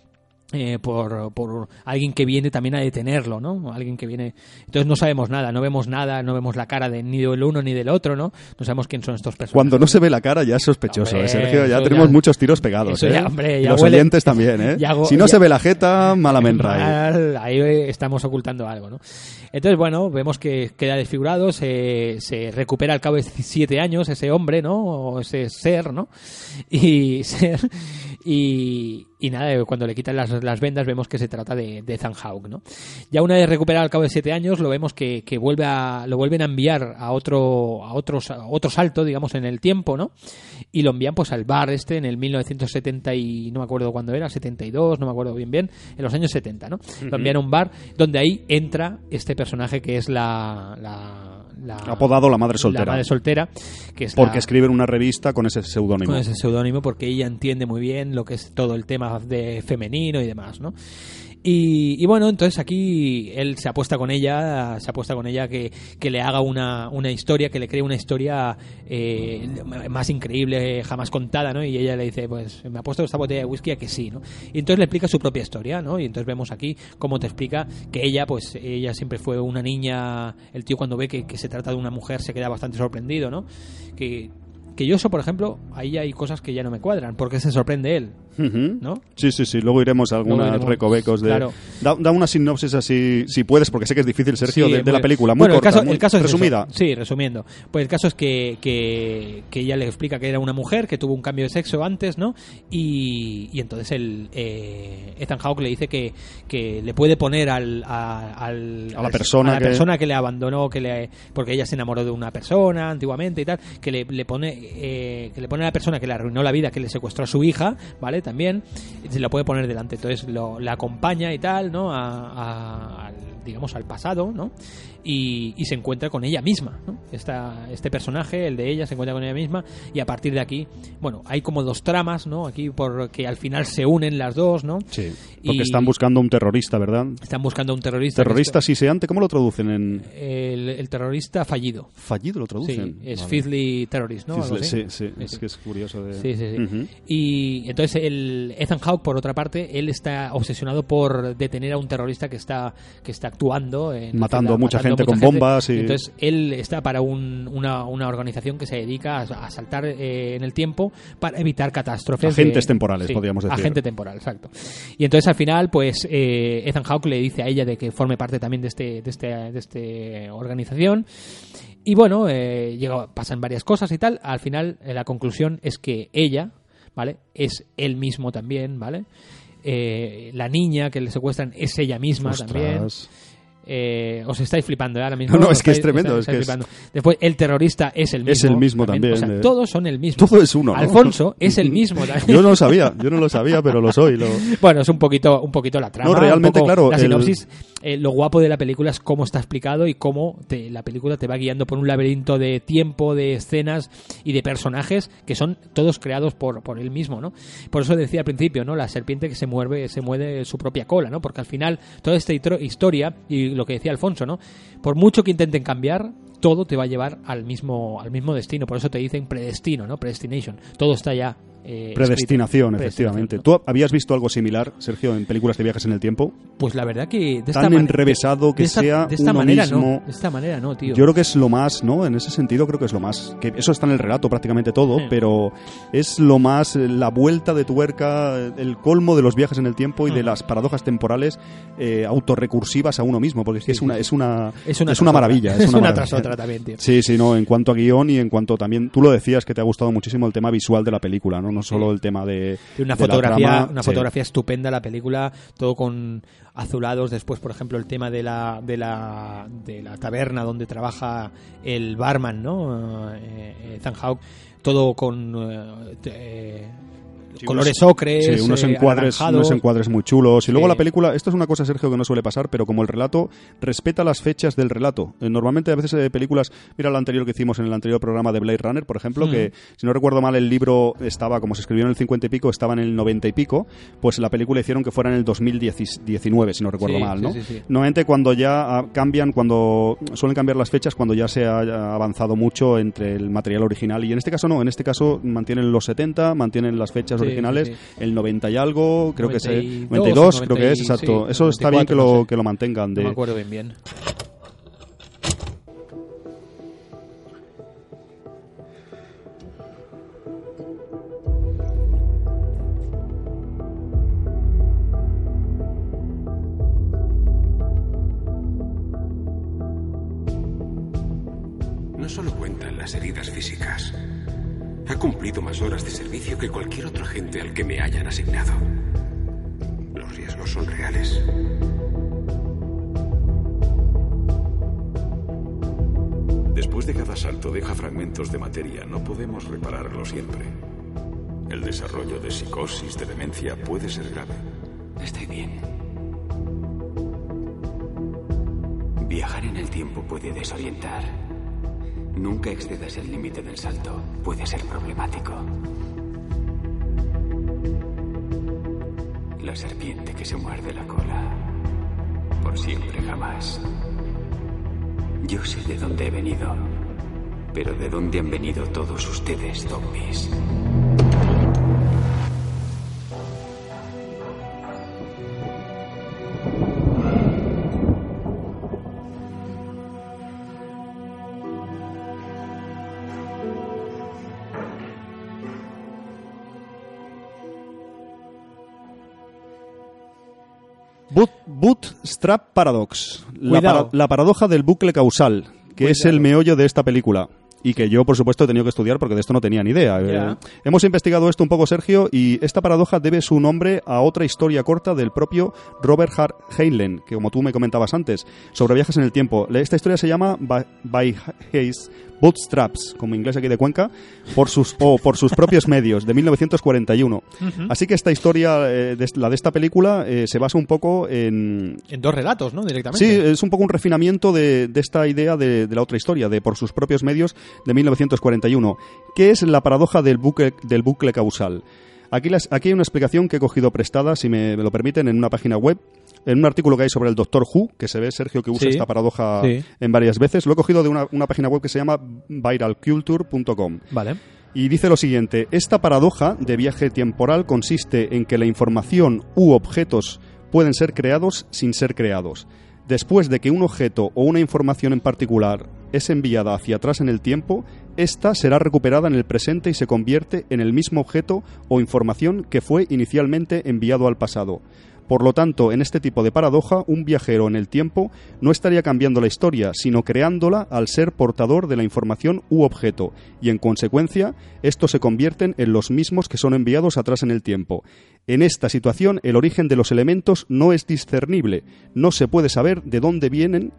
Eh, por, por alguien que viene también a detenerlo, ¿no? Alguien que viene. Entonces no sabemos nada, no vemos nada, no vemos la cara de ni del uno ni del otro, ¿no? No sabemos quién son estos personajes. Cuando no se ve la cara ya es sospechoso, Hombre, ¿eh, Sergio. Ya tenemos ya- muchos tiros pegados, ¿eh? ya, hombre, Y ya los huele- oyentes también, ¿eh? (laughs) si no se ve la jeta, mala menra. (laughs) Mal, ahí estamos ocultando algo, ¿no? Entonces, bueno, vemos que queda desfigurado, se, se recupera al cabo de siete años ese hombre, ¿no? O ese ser, ¿no? Y (laughs) ser, y, y nada, cuando le quitan las, las vendas vemos que se trata de, de Ethan Hawke, ¿no? Ya una vez recuperado al cabo de siete años, lo vemos que, que vuelve a, lo vuelven a enviar a otro, a otros, a otro salto, digamos, en el tiempo, ¿no? Y lo envían pues al bar este en el 1970 y no me acuerdo cuándo era, 72, no me acuerdo bien bien, en los años 70, ¿no? Lo envían a un bar donde ahí entra este personaje que es la, la, la- Apodado la madre soltera. La madre soltera, que es Porque la- escribe en una revista con ese seudónimo. con ese seudónimo porque ella entiende muy bien lo que es todo el tema de femenino y demás, ¿no? Y, bueno, entonces aquí él se apuesta con ella, se apuesta con ella que, que le haga una, una historia, que le cree una historia eh, más increíble, jamás contada, ¿no? Y ella le dice, pues me ha puesto esta botella de whisky a que sí, ¿no? Y entonces le explica su propia historia, ¿no? Y entonces vemos aquí cómo te explica que ella, pues ella siempre fue una niña, el tío cuando ve que, que se trata de una mujer se queda bastante sorprendido, ¿no? Que que yo eso, por ejemplo, ahí hay cosas que ya no me cuadran, porque se sorprende él, Ujú. ¿no? Sí, sí, sí. Luego iremos a algunos recovecos de. claro. Da, da una sinopsis así, si puedes, porque sé que es difícil, Sergio, Sí, de, de la película. Muy bueno, corta, el caso, muy el caso es eso. resumida. Sí, resumiendo. Pues el caso es que, que, que ella le explica que era una mujer, que tuvo un cambio de sexo antes, ¿no? Y, y entonces el eh, Ethan Hawke le dice que, que le puede poner al, a, al- A la persona a la que- persona que le abandonó, que le, porque ella se enamoró de una persona antiguamente y tal, que le, le pone eh, que le pone a la persona que le arruinó la vida, que le secuestró a su hija, ¿vale? También se la puede poner delante. Entonces lo, la acompaña y tal, ¿no? A, al, digamos, al pasado, ¿no? Y, y se encuentra con ella misma, ¿no? Esta, este personaje, el de ella, se encuentra con ella misma y a partir de aquí, bueno, hay como dos tramas, ¿no? Aquí porque al final se unen las dos, ¿no? Sí, porque Y- están buscando un terrorista, ¿verdad? Están buscando a un terrorista. Terrorista siseante, ¿cómo lo traducen en el, el terrorista fallido. fallido? ¿Lo Sí, traducen? es Vale. Fifthly Terrorist, ¿no? Sí, sí, Sí, es sí. que es curioso. De... Sí, sí, sí. Y entonces el Ethan Hawke, por otra parte, él está obsesionado por detener a un terrorista que está que está actuando, en Matando a mucha gente con bombas y- Entonces él está para un- una, una organización que se dedica a, a saltar eh, en el tiempo para evitar catástrofes. Agentes de- temporales, Sí, podríamos decir. Agente temporal, exacto. Y entonces al final, pues eh, Ethan Hawke le dice a ella de que forme parte también de este de este de este organización. Y bueno, eh, llega, pasan varias cosas y tal. Al final, eh, la conclusión es que ella, ¿vale? Es él mismo también, ¿vale? Eh, la niña que le secuestran es ella misma Ostras. también. Eh, os estáis flipando ¿eh? ahora mismo. No, es que es tremendo, estáis- es que estáis flipando. Después, el terrorista es el mismo. Es el mismo también, O sea, eh. todos son el mismo. Todo es uno, ¿no? Alfonso es el mismo (laughs) también. Yo no lo sabía, yo no lo sabía, pero lo soy. Lo... (laughs) Bueno, es un poquito, un poquito la trama. No, realmente, un poco claro, La sinopsis, lo guapo de la película es cómo está explicado y cómo te- la película te va guiando por un laberinto de tiempo, de escenas y de personajes que son todos creados por, por él mismo, ¿no? Por eso decía al principio, ¿no? La serpiente que se mueve, se mueve su propia cola, ¿no? Porque al final, toda esta historia, y lo que decía Alfonso, ¿no? Por mucho que intenten cambiar, todo te va a llevar al mismo, al mismo destino. Por eso te dicen predestino, ¿no? Predestination. Todo está ya. Eh, Predestinación, escrito. efectivamente. Predestinación, ¿no? ¿Tú habías visto algo similar, Sergio, en películas de viajes en el tiempo? Pues la verdad que de esta Tan enrevesado que de esta, sea de esta uno manera mismo. no, de esta manera no, tío. Yo creo que es lo más, ¿no? En ese sentido creo que es lo más. Que eso está en el relato prácticamente todo, Sí. pero es lo más eh, la vuelta de tuerca, eh, el colmo de los viajes en el tiempo y de las paradojas temporales eh, autorrecursivas a uno mismo, porque es que Sí, es una, sí, es una, es una, es una maravilla. Es, (laughs) una, maravilla. tras otra también, tío. Sí, sí, no, en cuanto a guion y en cuanto también, tú lo decías que te ha gustado muchísimo el tema visual de la película, no, no solo el tema de, Tiene una de la fotografía, trama, una sí. fotografía estupenda la película, todo con azulados. Después, por ejemplo, el tema de la de la, de la taberna donde trabaja el barman, ¿no? Eh, eh, Ethan Hawke, todo con eh, eh, Sí, colores unos- ocres, Sí, unos eh, encuadres, unos encuadres muy chulos. Y luego la película, esto es una cosa, Sergio, que no suele pasar, pero como el relato respeta las fechas del relato. Eh, normalmente a veces eh, películas, mira lo anterior que hicimos en el anterior programa de Blade Runner, por ejemplo, Mm. que si no recuerdo mal el libro estaba, como se escribió en el 50 y pico, estaba en el 90 y pico, pues la película hicieron que fuera en el 2019, si no recuerdo mal, ¿no? Normalmente cuando ya ah, cambian, cuando suelen cambiar las fechas, cuando ya se ha avanzado mucho entre el material original. Y en este caso no, en este caso mantienen los 70, mantienen las fechas Sí, originales, sí, el 90 y algo, creo que es 92, 92, creo que 90 es, exacto. sí, Eso está bien que 94, lo, no sé. que lo mantengan. De, No me acuerdo bien bien. No solo cuentan las heridas físicas. Ha cumplido más horas de servicio que cualquier otro agente al que me hayan asignado. Los riesgos son reales. Después de cada salto deja fragmentos de materia. No podemos repararlo siempre. El desarrollo de psicosis, de demencia, puede ser grave. Estoy bien. Viajar en el tiempo puede desorientar. Nunca excedas el límite del salto. Puede ser problemático. La serpiente que se muerde la cola. Por siempre jamás. Yo sé de dónde he venido. Pero de dónde han venido todos ustedes, zombies. Bootstrap Paradox. La, Cuidado. para- la paradoja del bucle causal, que es el meollo de esta película. Y que yo, por supuesto, he tenido que estudiar porque de esto no tenía ni idea. Eh, hemos investigado esto un poco, Sergio, y esta paradoja debe su nombre a otra historia corta del propio Robert Hart Heinlein, que como tú me comentabas antes, sobre viajes en el tiempo. Esta historia se llama By, by Bootstraps, como inglés aquí de Cuenca, por sus, o por sus propios (laughs) medios, de 1941. Así que esta historia, eh, de- la de esta película, eh, se basa un poco en, En dos relatos, ¿no? Directamente. Sí, es un poco un refinamiento de, de esta idea de, de la otra historia, de por sus propios medios de 1941. ¿Qué es la paradoja del bucle, del bucle causal? Aquí, las- aquí hay una explicación que he cogido prestada, si me lo permiten, en una página web, en un artículo que hay sobre el Doctor Who, que se ve, Sergio, que usa Sí. esta paradoja Sí. en varias veces. Lo he cogido de una, una página web que se llama viralculture.com. Vale. Y dice lo siguiente, esta paradoja de viaje temporal consiste en que la información u objetos pueden ser creados sin ser creados. Después de que un objeto o una información en particular es enviada hacia atrás en el tiempo, ésta será recuperada en el presente y se convierte en el mismo objeto o información que fue inicialmente enviado al pasado. Por lo tanto, en este tipo de paradoja, un viajero en el tiempo no estaría cambiando la historia, sino creándola al ser portador de la información u objeto, y en consecuencia, estos se convierten en los mismos que son enviados atrás en el tiempo. En esta situación, el origen de los elementos no es discernible, no se puede saber de dónde vienen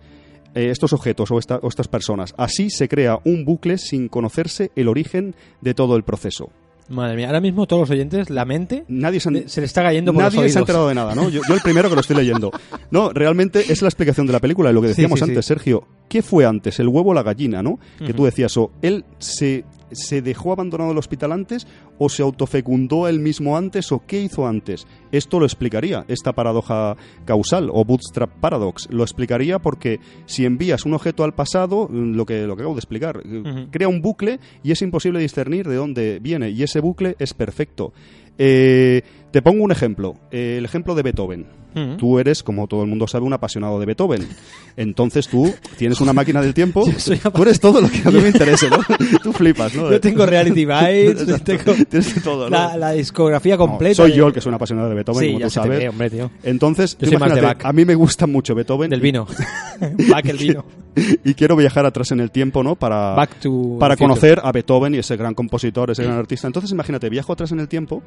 eh, estos objetos o, esta- o estas personas. Así se crea un bucle sin conocerse el origen de todo el proceso. Madre mía, ahora mismo todos los oyentes, la mente Nadie se, han- le- se le está cayendo por Nadie los oídos. se ha enterado de nada, ¿no? Yo, yo el primero que lo estoy leyendo. No, realmente es la explicación de la película, y lo que decíamos sí, sí. antes, Sergio. ¿Qué fue antes, el huevo o la gallina, no? Que tú decías, o él se, se dejó abandonado el hospital antes, o se autofecundó él mismo antes, o qué hizo antes. Esto lo explicaría, esta paradoja causal, o bootstrap paradox. Lo explicaría porque si envías un objeto al pasado, mm, lo que, lo que acabo de explicar, eh, crea un bucle y es imposible discernir de dónde viene, y ese bucle es perfecto. Eh, te pongo un ejemplo, eh, el ejemplo de Beethoven. Ujú. Tú eres, como todo el mundo sabe, un apasionado de Beethoven. Entonces tú tienes una máquina del tiempo. (laughs) Soy Tú eres todo lo que a mí me interese, ¿no? (laughs) Tú flipas, ¿no? Yo tengo Reality (laughs) Bites, tengo Tienes todo, ¿no? la, la discografía No, completa. soy de- yo el que soy un apasionado de Beethoven, Sí, como tú sabes. ve, hombre, tío. Entonces, Yo tú soy más de Bach. a mí me gusta mucho Beethoven. Del vino. Bach el vino. y quiero viajar atrás en el tiempo, ¿no? Para, para conocer a Beethoven y ese gran compositor, ese gran artista. Entonces, imagínate, viajo atrás en el tiempo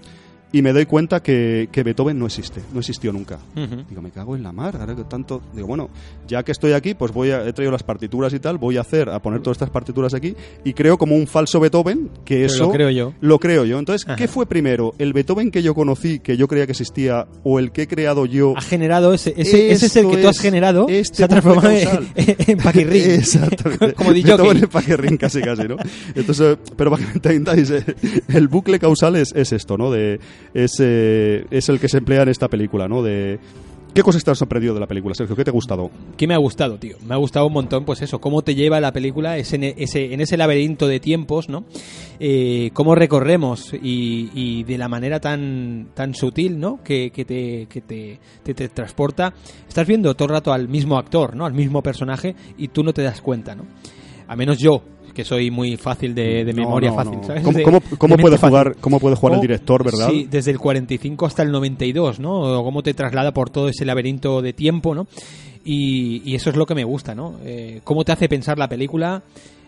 y me doy cuenta que, que Beethoven no existe, no existió nunca. Ujú. Digo, me cago en la mar, ahora que tanto... Digo, bueno, ya que estoy aquí, pues voy a, he traído las partituras y tal, voy a hacer, a poner todas estas partituras aquí y creo como un falso Beethoven, que Pero eso... lo creo yo. Lo creo yo. Entonces, ¿qué Ajá. fue primero? ¿El Beethoven que yo conocí, que yo creía que existía, o el que he creado yo? Ha generado ese, ese, ese es el que tú has generado, este se ha transformado bucle en, (laughs) en paquirrín. (laughs) Exactamente. (laughs) Como de Beethoven en paquirrín casi casi, ¿no? Entonces, pero para que me entendáis, eh, el bucle causal es, es esto, ¿no? De, es, eh, es el que se emplea en esta película, ¿no? De... ¿Qué cosas te han sorprendido de la película, Sergio? ¿Qué te ha gustado? ¿Qué me ha gustado, tío? Me ha gustado un montón, pues eso, cómo te lleva la película ese, en ese, laberinto de tiempos, ¿no? Eh, cómo recorremos y, de la manera tan, tan sutil, ¿no? Que, que, te, que te, te, te transporta. Estás viendo todo el rato al mismo actor, ¿no? Al mismo personaje y tú no te das cuenta, ¿no? A menos yo, que soy muy fácil de, de No, memoria no, fácil, no. ¿sabes? ¿Cómo, cómo- puede fácil. jugar, ¿Cómo puede jugar el director, verdad? Sí, desde el 45 hasta el 92, ¿no? O cómo te traslada por todo ese laberinto de tiempo, ¿no? Y, y eso es lo que me gusta, ¿no? Eh, cómo te hace pensar la película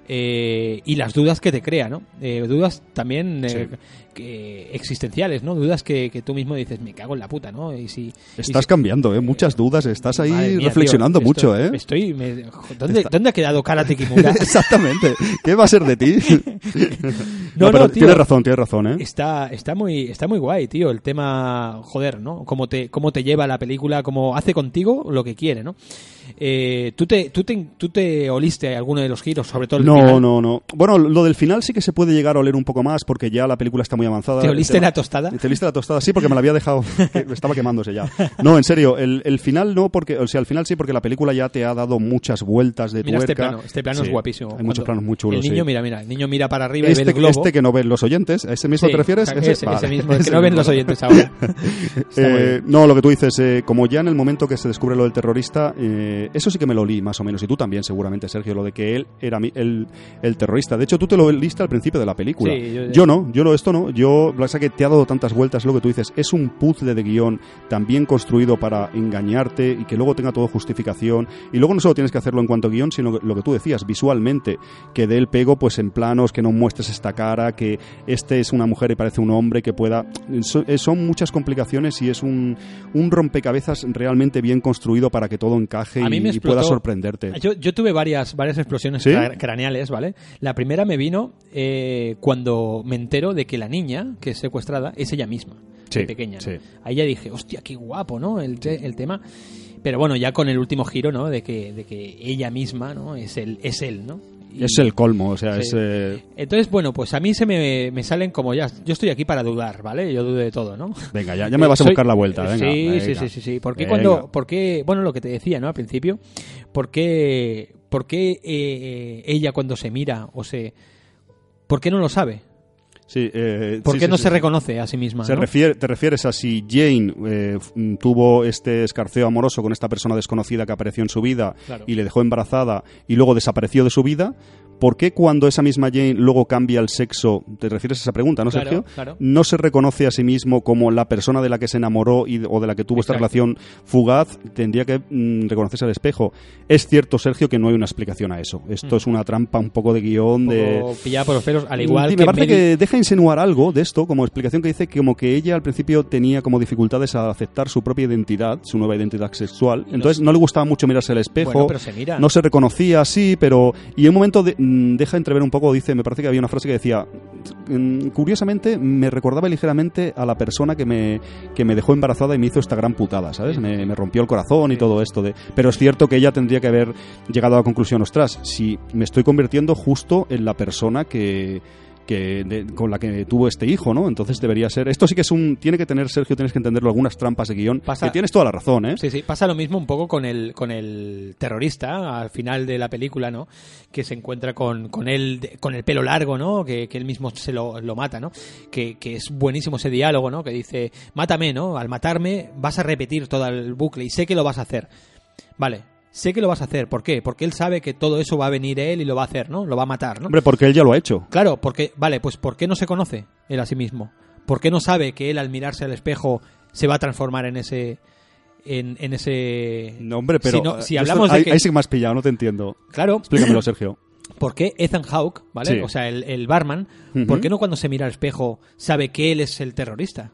eh, y las dudas que te crea, ¿no? Eh, dudas también eh, que- existenciales, ¿no? Dudas que, que tú mismo dices, me cago en la puta, ¿no? Y si... y Estás si- cambiando, ¿eh? Muchas dudas, estás ahí mía, reflexionando tío, mucho, estoy- ¿eh? Estoy... me- ¿dónde, ¿Dónde ha quedado Karate (laughs) Kimura? Exactamente. ¿Qué va a ser de ti? (laughs) (laughs) No, pero no, tío. tienes razón, tienes razón, ¿eh? Está, está muy, está muy guay, tío. El tema, joder, ¿no? Cómo te, cómo te lleva la película, cómo hace contigo lo que quiere, ¿no? Eh, ¿tú, te, tú, te, ¿Tú te oliste alguno de los giros, sobre todo el No, final? no, no. Bueno, lo del final sí que se puede llegar a oler un poco más porque ya la película está muy avanzada. ¿Te oliste la tostada? ¿Te oliste la tostada? Sí, porque me la había dejado, (laughs) que estaba quemándose ya. No, en serio, el, el final no, porque, o sea, el final sí, porque la película ya te ha dado muchas vueltas de Mira tuerca. este plano, este plano Sí, es guapísimo. Hay muchos planos muy chulos. El niño, sí. mira, mira, el niño mira para arriba y ve Este, el globo. este que no ven los oyentes, ¿a ese mismo Sí, te refieres? ese, ese Vale. mismo, el que no ven los oyentes (laughs) ahora. Eh, no, lo que tú dices, eh, como ya en el momento que se descubre lo del terrorista, eh, eso sí que me lo olí más o menos, y tú también seguramente, Sergio, lo de que él era mi- el, el terrorista. De hecho, tú te lo oliste al principio de la película. Sí, yo- yo, no, yo no, esto no. Yo, lo que te ha dado tantas vueltas, lo que tú dices, es un puzzle de guion tan bien construido para engañarte y que luego tenga todo justificación. Y luego no solo tienes que hacerlo en cuanto a guion, sino lo que tú decías, visualmente, que dé el pego pues en planos, que no muestres esta cara, que este es una mujer y parece un hombre, que pueda... so- eh, son muchas complicaciones y es un, un rompecabezas realmente bien construido para que todo encaje A mí y, pueda sorprenderte. Yo, yo tuve varias, varias explosiones craneales, ¿vale? La primera me vino eh, cuando me entero de que la niña que es secuestrada es ella misma, Sí, de pequeña. ¿no? sí. Ahí ya dije, hostia, qué guapo, ¿no? El, te- el tema. Pero bueno, ya con el último giro, ¿no? De que, de que ella misma, ¿no? Es él, es él ¿no? Y- Es el colmo, o sea, Sí. es... eh, Entonces, bueno, pues a mí se me, me salen como ya. Yo estoy aquí para dudar, ¿vale? Yo dudo de todo, ¿no? Venga, ya, ya me vas a Soy- buscar la vuelta, venga. Sí, venga. sí, sí, sí, sí. ¿Por qué cuando, por qué, bueno, lo que te decía, ¿no? Al principio, ¿por qué, por qué eh, ella cuando se mira o se, por qué no lo sabe? Sí, eh, ¿Por sí, qué sí, no se reconoce a sí misma? Se ¿no? refiere, te refieres a si Jane eh, tuvo este escarceo amoroso con esta persona desconocida que apareció en su vida Claro. y le dejó embarazada y luego desapareció de su vida. ¿Por qué cuando esa misma Jane luego cambia el sexo, te refieres a esa pregunta, ¿no, Claro, Sergio? claro. No se reconoce a sí mismo como la persona de la que se enamoró y, o de la que tuvo esta Exacto. relación fugaz, tendría que mm, reconocerse al espejo. Es cierto, Sergio, que no hay una explicación a eso. Esto es una trampa un poco de guion, Un de... poco pillada por los pelos, al igual Sí, que me parece Mary- que deja insinuar algo de esto, como explicación que dice que como que ella al principio tenía como dificultades a aceptar su propia identidad, su nueva identidad sexual. Entonces no le gustaba mucho mirarse al espejo. Bueno, pero se mira. No se reconocía así, pero... Y en un momento de- mm, deja entrever un poco, dice, me parece que había una frase que decía, mm, curiosamente me recordaba ligeramente a la persona que me, que me dejó embarazada y me hizo esta gran putada, ¿sabes? Me, me rompió el corazón y todo esto. de Pero es cierto que ella tendría que haber llegado a la conclusión, ostras, si me estoy convirtiendo justo en la persona que que de- con la que tuvo este hijo, ¿no? Entonces debería ser. Esto sí que es un. Tiene que tener, Sergio, tienes que entenderlo, algunas trampas de guion. Pasa- Que tienes toda la razón, ¿eh? Sí, sí, pasa lo mismo un poco con el, con el terrorista al final de la película, ¿no? Que se encuentra con, con él, con el pelo largo, ¿no? Que, que él mismo se lo, lo mata, ¿no? Que, que es buenísimo ese diálogo, ¿no? Que dice, mátame, ¿no? Al matarme vas a repetir todo el bucle y sé que lo vas a hacer. Vale, sé que lo vas a hacer. ¿Por qué? Porque él sabe que todo eso va a venir él y lo va a hacer, ¿no? Lo va a matar, ¿no? Hombre, porque él ya lo ha hecho. Claro, porque, vale, pues ¿por qué no se conoce él a sí mismo? ¿Por qué no sabe que él al mirarse al espejo se va a transformar en ese... En, en ese... No, hombre, pero. Si, no- si eh, hablamos esto- ahí, de que... ahí sí que me has pillado, no te entiendo. Claro, Explícamelo, Sergio. (laughs) ¿por qué Ethan Hawke, ¿vale? Sí. O sea, el, el barman. ¿por qué no cuando se mira al espejo sabe que él es el terrorista?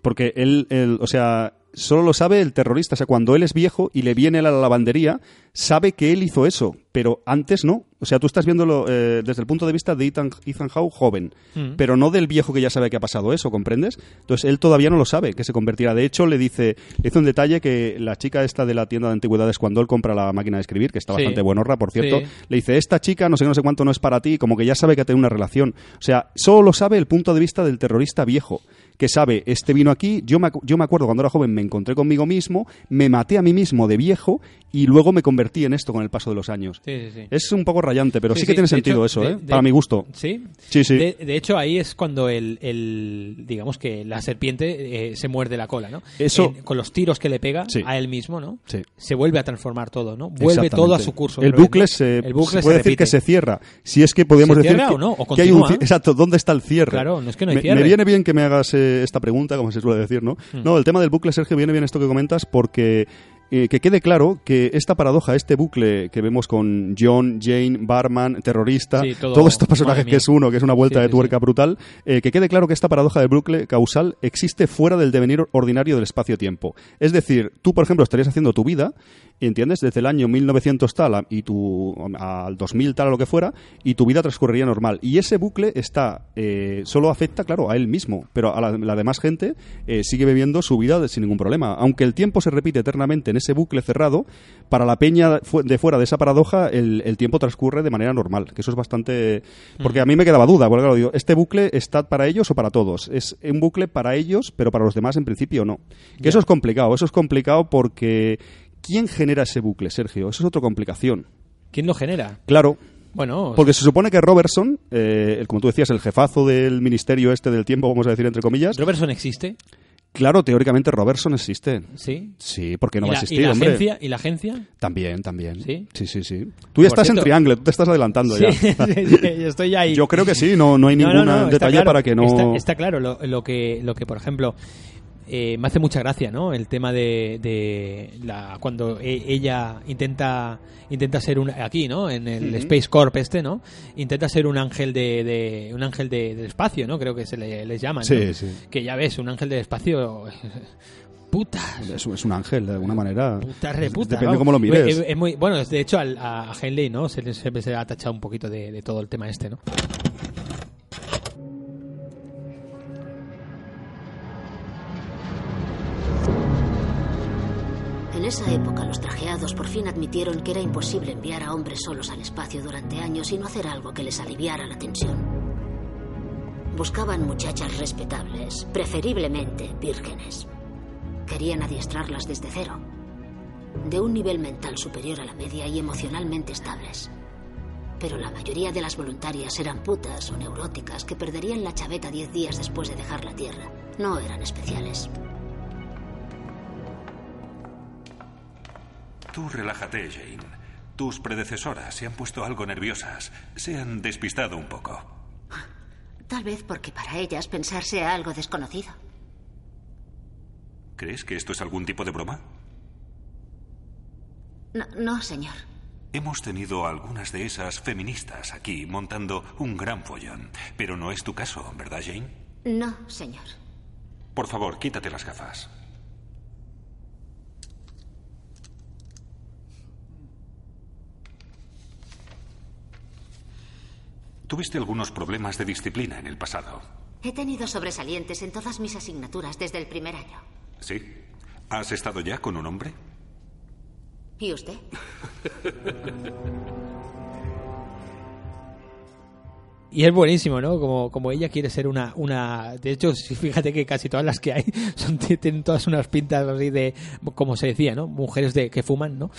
Porque él, él, o sea, solo lo sabe el terrorista. O sea, cuando él es viejo y le viene a la lavandería, sabe que él hizo eso, pero antes no. O sea, tú estás viéndolo eh, desde el punto de vista de Ethan, Ethan Hawke joven, Mm. pero no del viejo que ya sabe que ha pasado eso, ¿comprendes? Entonces él todavía no lo sabe, que se convertirá. De hecho, le dice, le hizo un detalle que la chica esta de la tienda de antigüedades, cuando él compra la máquina de escribir, que está Sí. bastante buenorra, por cierto, Sí. le dice, esta chica, no sé no sé cuánto, no es para ti, como que ya sabe que ha tenido una relación. O sea, solo lo sabe el punto de vista del terrorista viejo, que sabe, este vino aquí, yo me, yo me acuerdo cuando era joven, me encontré conmigo mismo, me maté a mí mismo de viejo y luego me convertí en esto con el paso de los años. Sí, sí, sí. Es un poco rayante, pero sí, que tiene sentido hecho, eso, de- ¿eh? de- Para mi gusto. ¿Sí? Sí, sí. De, de hecho, ahí es cuando el, el- digamos que la serpiente eh, se muerde la cola, ¿no? Eso- con los tiros que le pega a él mismo, ¿no? Sí. Se vuelve a transformar todo, ¿no? Vuelve todo a su curso. El bucle, se, El bucle se puede decir que se cierra. Si es que podríamos ¿Se decir que, o no? ¿O que hay un exacto, ¿dónde está el cierre? Claro, no es que no hay me, cierre. me viene bien que me hagas eh, esta pregunta, como se suele decir, ¿no? Hmm. No, el tema del bucle, Sergio, viene bien esto que comentas porque eh, que quede claro que esta paradoja, este bucle que vemos con John, Jane, Barman, terrorista, Sí, todo- todos estos personajes que es uno, que es una vuelta Sí, de sí, tuerca brutal, eh, que quede claro que esta paradoja del bucle causal existe fuera del devenir ordinario del espacio-tiempo. Es decir, tú, por ejemplo, estarías haciendo tu vida ¿entiendes? Desde el año 1900 tal y tu, al 2000 tal o lo que fuera, y tu vida transcurriría normal. Y ese bucle está, eh, solo afecta, claro, a él mismo, pero a la, la demás gente eh, sigue viviendo su vida de- sin ningún problema. Aunque el tiempo se repite eternamente en ese bucle cerrado, para la peña fu- de fuera de esa paradoja, el, el tiempo transcurre de manera normal, que eso es bastante... Porque a mí me quedaba duda, porque claro, digo, ¿este bucle está para ellos o para todos? Es un bucle para ellos, pero para los demás en principio no. Que eso es complicado, eso es complicado porque... ¿Quién genera ese bucle, Sergio? Eso es otra complicación. ¿Quién lo genera? Claro, Bueno, porque se supone que Robertson, eh, el- como tú decías, el jefazo del ministerio este del tiempo, vamos a decir entre comillas, Robertson existe, claro, teóricamente Robertson existe. ¿sí? Sí, porque no ¿Y va a existir, y la hombre. agencia? ¿Y la agencia? También, también. ¿Sí? Sí, sí, sí. Tú ya Por estás en Triangle, tú te estás adelantando Sí, ya. (laughs) sí, sí, estoy ahí. Yo creo que sí, no, no hay No, ningún no, no, está detalle claro, para que no... Está, está claro lo, lo que, lo que, por ejemplo, eh, me hace mucha gracia, ¿no? El tema de, de la, cuando e- ella intenta intenta ser un aquí, ¿no? En el Space Corp este, ¿no? Intenta ser un ángel de, de- un ángel de- del espacio, ¿no? Creo que se le, les llaman, ¿no? Sí, sí. Que ya ves, un ángel del espacio (laughs) putas. Es, es un ángel, de alguna manera. Puta reputa. Depende cómo lo mires. Es, es muy, bueno, de hecho al- a, Henley, ¿no? Se le, siempre se le ha tachado un poquito de, de todo el tema este, ¿no? Esa época los trajeados por fin admitieron que era imposible enviar a hombres solos al espacio durante años y no hacer algo que les aliviara la tensión. Buscaban muchachas respetables, preferiblemente vírgenes. Querían adiestrarlas desde cero, de un nivel mental superior a la media y emocionalmente estables. Pero la mayoría de las voluntarias eran putas o neuróticas que perderían la chaveta diez días después de dejar la Tierra. No eran especiales. Tú relájate, Jane. Tus predecesoras se han puesto algo nerviosas. Se han despistado un poco. Tal vez porque para ellas pensar sea algo desconocido. ¿Crees que esto es algún tipo de broma? No, no, señor. Hemos tenido algunas de esas feministas aquí montando un gran follón. Pero no es tu caso, ¿verdad, Jane? No, señor. Por favor, quítate las gafas. Tuviste algunos problemas de disciplina en el pasado. He tenido sobresalientes en todas mis asignaturas desde el primer año. ¿Sí? ¿Has estado ya con un hombre? ¿Y usted? (laughs) Y es buenísimo, ¿no? Como, como ella quiere ser una, una... De hecho, fíjate que casi todas las que hay (laughs) son, tienen todas unas pintas así de, como se decía, ¿no? Mujeres de que fuman, ¿no?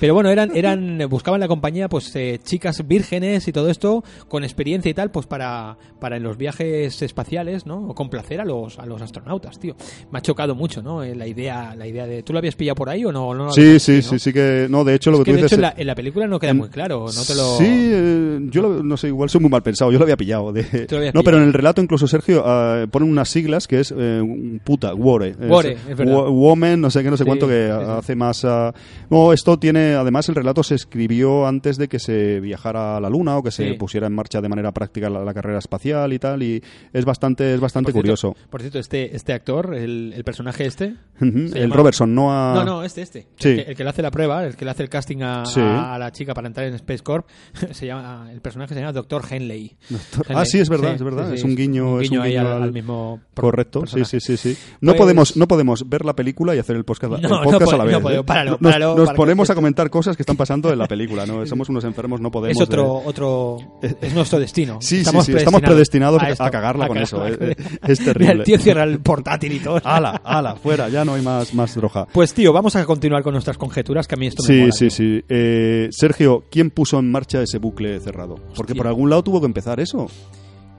Pero bueno, eran, eran buscaban la compañía, pues, eh, chicas vírgenes y todo esto, con experiencia y tal, pues para, para en los viajes espaciales, ¿no? O complacer a los, a los astronautas, tío. Me ha chocado mucho, ¿no? Eh, La idea, la idea de... ¿Tú lo habías pillado por ahí o no? no Sí, sí, visto, sí, no? sí que... No, de hecho, lo Es que, que tú de dices... hecho en la, en la película no queda muy claro, no te lo... Sí, eh, yo lo- no sé, igual soy muy mal pensado, yo lo había pillado. de- no, pero en el relato incluso Sergio eh, ponen unas siglas que es un puta, WORE. Wore, es- es verdad. wo- Woman, no sé qué, no sé Sí, cuánto, que hace más... ah, no, esto tiene, además el relato se escribió antes de que se viajara a la Luna o que se Sí. pusiera en marcha de manera práctica la, la carrera espacial y tal, y es bastante, es bastante Por cierto- curioso. por cierto, este, este actor, el, el personaje este... El llama- Robertson, no a... No, no, este, este. Sí. El, que, el que le hace la prueba, el que le hace el casting a, Sí. a- a la chica para entrar en Space Corp, (laughs) se llama, el personaje se llama Dr. Henley. Doctor- Henley. Ah, sí, es verdad, es verdad. Es un guiño- es un ahí guiño al, mismo Correcto, sí, personaje. sí, sí, sí. No Pues- podemos, no podemos ver la película y hacer el podcast, el No, no podcast a la vez. no podemos, ¿eh? páralo, nos páralo, nos para que- ponemos a comentar cosas que están pasando en la película, ¿no? (laughs) Somos unos enfermos, no podemos. Es otro, eh, otro, es nuestro destino. Sí, sí, sí, estamos predestinados a, cagarla con cagarla. eso. eh, eh, Es terrible. (laughs) el tío cierra el portátil y todo. Ala, ala, fuera, ya no hay más, más droga. Pues tío, vamos a continuar con nuestras conjeturas, que a mí esto me Sí, mola, sí, tío. sí. Eh, Sergio, ¿quién puso en marcha ese bucle cerrado? Porque Hostia. por algún lado tuvo que empezar eso.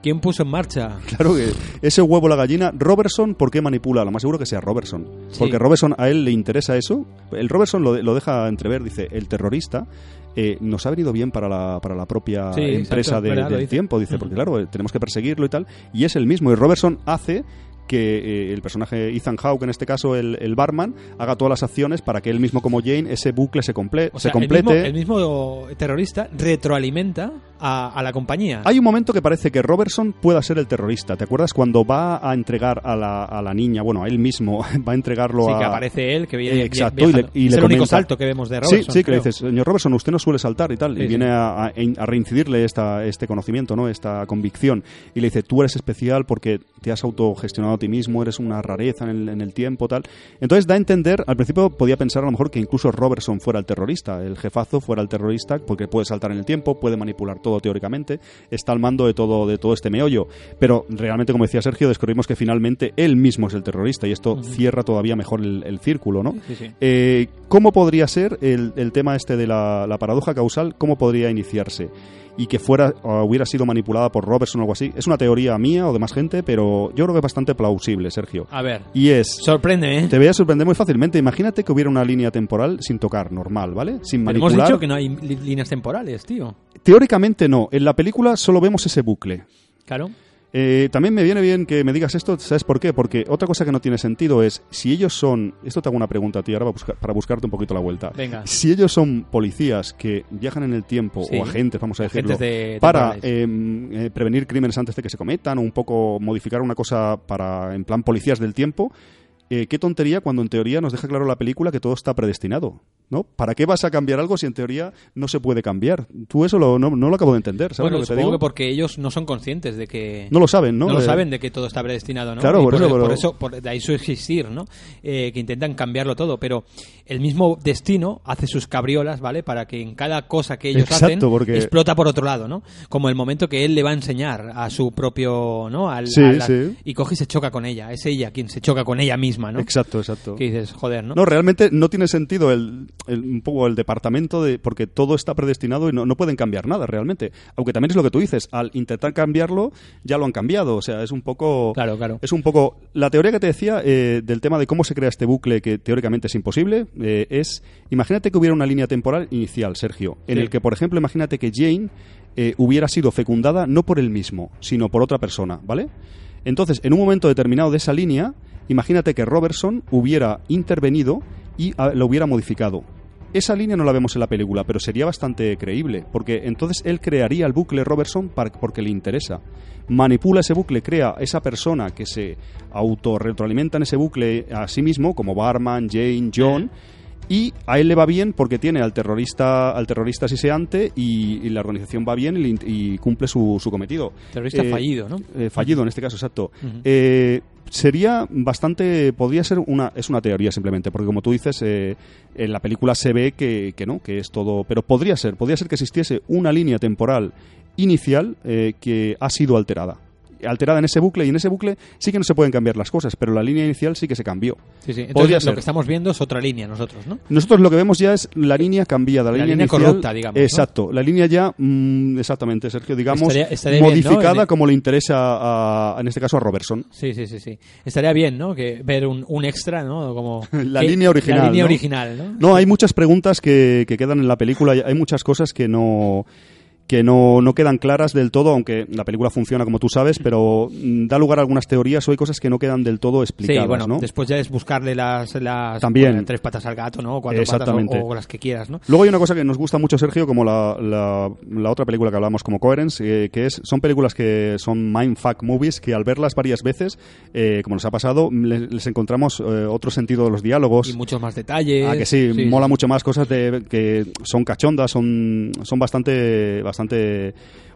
¿Quién puso en marcha? (laughs) Claro que ese huevo la gallina, Robertson, ¿por qué manipula? Lo más seguro que sea Robertson. Sí. Porque Robertson a él le interesa eso. El Robertson lo, lo deja entrever, dice, el terrorista eh, nos ha venido bien para la, para la propia Sí, empresa exacto, de- verdad, del dice. tiempo, dice, porque claro, tenemos que perseguirlo y tal. Y es el mismo. Y Robertson hace que eh, el personaje Ethan Hawke, en este caso el, el barman, haga todas las acciones para que él mismo como Jane ese bucle se, comple O se el complete. mismo, el mismo terrorista retroalimenta a, a la compañía. Hay un momento que parece que Robertson pueda ser el terrorista. ¿Te acuerdas cuando va a entregar a la, a la niña, bueno, a él mismo, (laughs) va a entregarlo Sí, a... que aparece él, que viene Eh, exacto, y le- y es le el único salto que vemos de Robertson. sí, sí, que le dices, señor Robertson, usted no suele saltar y tal. Sí, y sí. viene a, a- a reincidirle esta, este conocimiento, ¿no? Esta convicción. Y le dice, tú eres especial porque te has autogestionado a ti mismo, eres una rareza en el, en el tiempo, tal. Entonces da a entender, al principio podía pensar a lo mejor que incluso Robertson fuera el terrorista, el jefazo fuera el terrorista, porque puede saltar en el tiempo, puede manipular todo teóricamente, está al mando de todo, de todo este meollo. Pero realmente, como decía Sergio, descubrimos que finalmente él mismo es el terrorista y esto cierra todavía mejor el, el círculo, ¿no? Sí, sí. Eh, ¿Cómo podría ser el, el tema este de la, la paradoja causal? ¿Cómo podría iniciarse? Y que fuera hubiera sido manipulada por Robertson o algo así. Es una teoría mía o de más gente, pero yo creo que es bastante plausible, Sergio. A ver, Y es... sorprende, ¿eh? Te voy a sorprender muy fácilmente. Imagínate que hubiera una línea temporal sin tocar, normal, ¿vale? Sin Pero hemos manipular. dicho que no hay líneas temporales, tío. Teóricamente no. En la película solo vemos ese bucle. Claro. Eh, también me viene bien que me digas esto, ¿sabes por qué? Porque otra cosa que no tiene sentido es, si ellos son, esto te hago una pregunta a ti ahora para, buscar- para buscarte un poquito la vuelta. Venga. Si ellos son policías que viajan en el tiempo, Sí. o agentes, vamos a decirlo, de- para eh, eh, prevenir crímenes antes de que se cometan, o un poco modificar una cosa para, en plan, policías del tiempo, eh, qué tontería cuando en teoría nos deja claro la película que todo está predestinado, ¿no? ¿Para qué vas a cambiar algo si en teoría no se puede cambiar? Tú eso lo- no, no lo acabo de entender, ¿sabes Bueno, lo que te supongo digo? que porque ellos no son conscientes de que... No lo saben, ¿no? lo Eh, saben de que todo está predestinado, ¿no? Claro, por eso, pero- por eso, por- de ahí su existir, ¿no? Eh, que intentan cambiarlo todo, pero el mismo destino hace sus cabriolas, ¿vale? Para que en cada cosa que ellos Exacto, hacen porque- explota por otro lado, ¿no? Como el momento que él le va a enseñar a su propio, ¿no? Al- Sí, sí. Y coge y se choca con ella, es ella quien se choca con ella misma, ¿no? Exacto, exacto. Que dices, joder, ¿no? No, realmente no tiene sentido el, el- un poco el departamento de porque todo está predestinado y no, no pueden cambiar nada realmente. Aunque también es lo que tú dices, al intentar cambiarlo ya lo han cambiado, o sea, es un poco Claro, claro. es un poco la teoría que te decía eh, del tema de cómo se crea este bucle que teóricamente es imposible eh, es imagínate que hubiera una línea temporal inicial, Sergio, en Sí. el que por ejemplo imagínate que Jane eh, hubiera sido fecundada no por él mismo, sino por otra persona, ¿vale? Entonces, en un momento determinado de esa línea, imagínate que Robertson hubiera intervenido y ah, lo hubiera modificado. Esa línea no la vemos en la película, pero sería bastante creíble, porque entonces él crearía el bucle Robertson porque le interesa. Manipula ese bucle, crea esa persona que se autorretroalimenta en ese bucle a sí mismo, como Barman, Jane, John, y a él le va bien porque tiene al terrorista al terrorista siseante y, y la organización va bien y, cumple su, su cometido. Terrorista Eh, fallido, ¿no? eh, fallido en este caso, exacto. Eh, sería bastante, podría ser una, es una teoría simplemente, porque como tú dices, eh, en la película se ve que, que no, que es todo, pero podría ser, podría ser que existiese una línea temporal inicial eh, que ha sido alterada. Alterada en ese bucle y en ese bucle sí que no se pueden cambiar las cosas, pero la línea inicial sí que se cambió. Sí, sí. Entonces, lo que estamos viendo es otra línea nosotros, ¿no? Nosotros lo que vemos ya es la línea cambiada, la, La línea, línea inicial- corrupta, digamos, ¿no? Exacto, la línea ya, mm, exactamente, Sergio, digamos, Estaría- estaría bien, ¿no? modificada como le interesa, a- en este caso, a Robertson. Sí, sí, sí, sí. Estaría bien, ¿no? Que ver un, un extra, ¿no? Como (laughs) La que- línea original, La línea ¿no? original, ¿no? No, hay muchas preguntas que, que quedan en la película, hay muchas cosas que no que no, no quedan claras del todo, aunque la película funciona como tú sabes, pero mm, da lugar a algunas teorías o hay cosas que no quedan del todo explicadas, Sí, bueno, ¿no? después ya es buscarle las, las También. bueno, tres patas al gato, ¿no? O Cuatro Exactamente. patas o, o las que quieras, ¿no? Luego hay una cosa que nos gusta mucho, Sergio, como la, la, la otra película que hablamos como Coherence, eh, que es son películas que son mindfuck movies, que al verlas varias veces, eh, como nos ha pasado, les, les encontramos eh, otro sentido de los diálogos. Y muchos más detalles. Ah, que sí, mola mucho más cosas de, que son cachondas, son, son bastante, bastante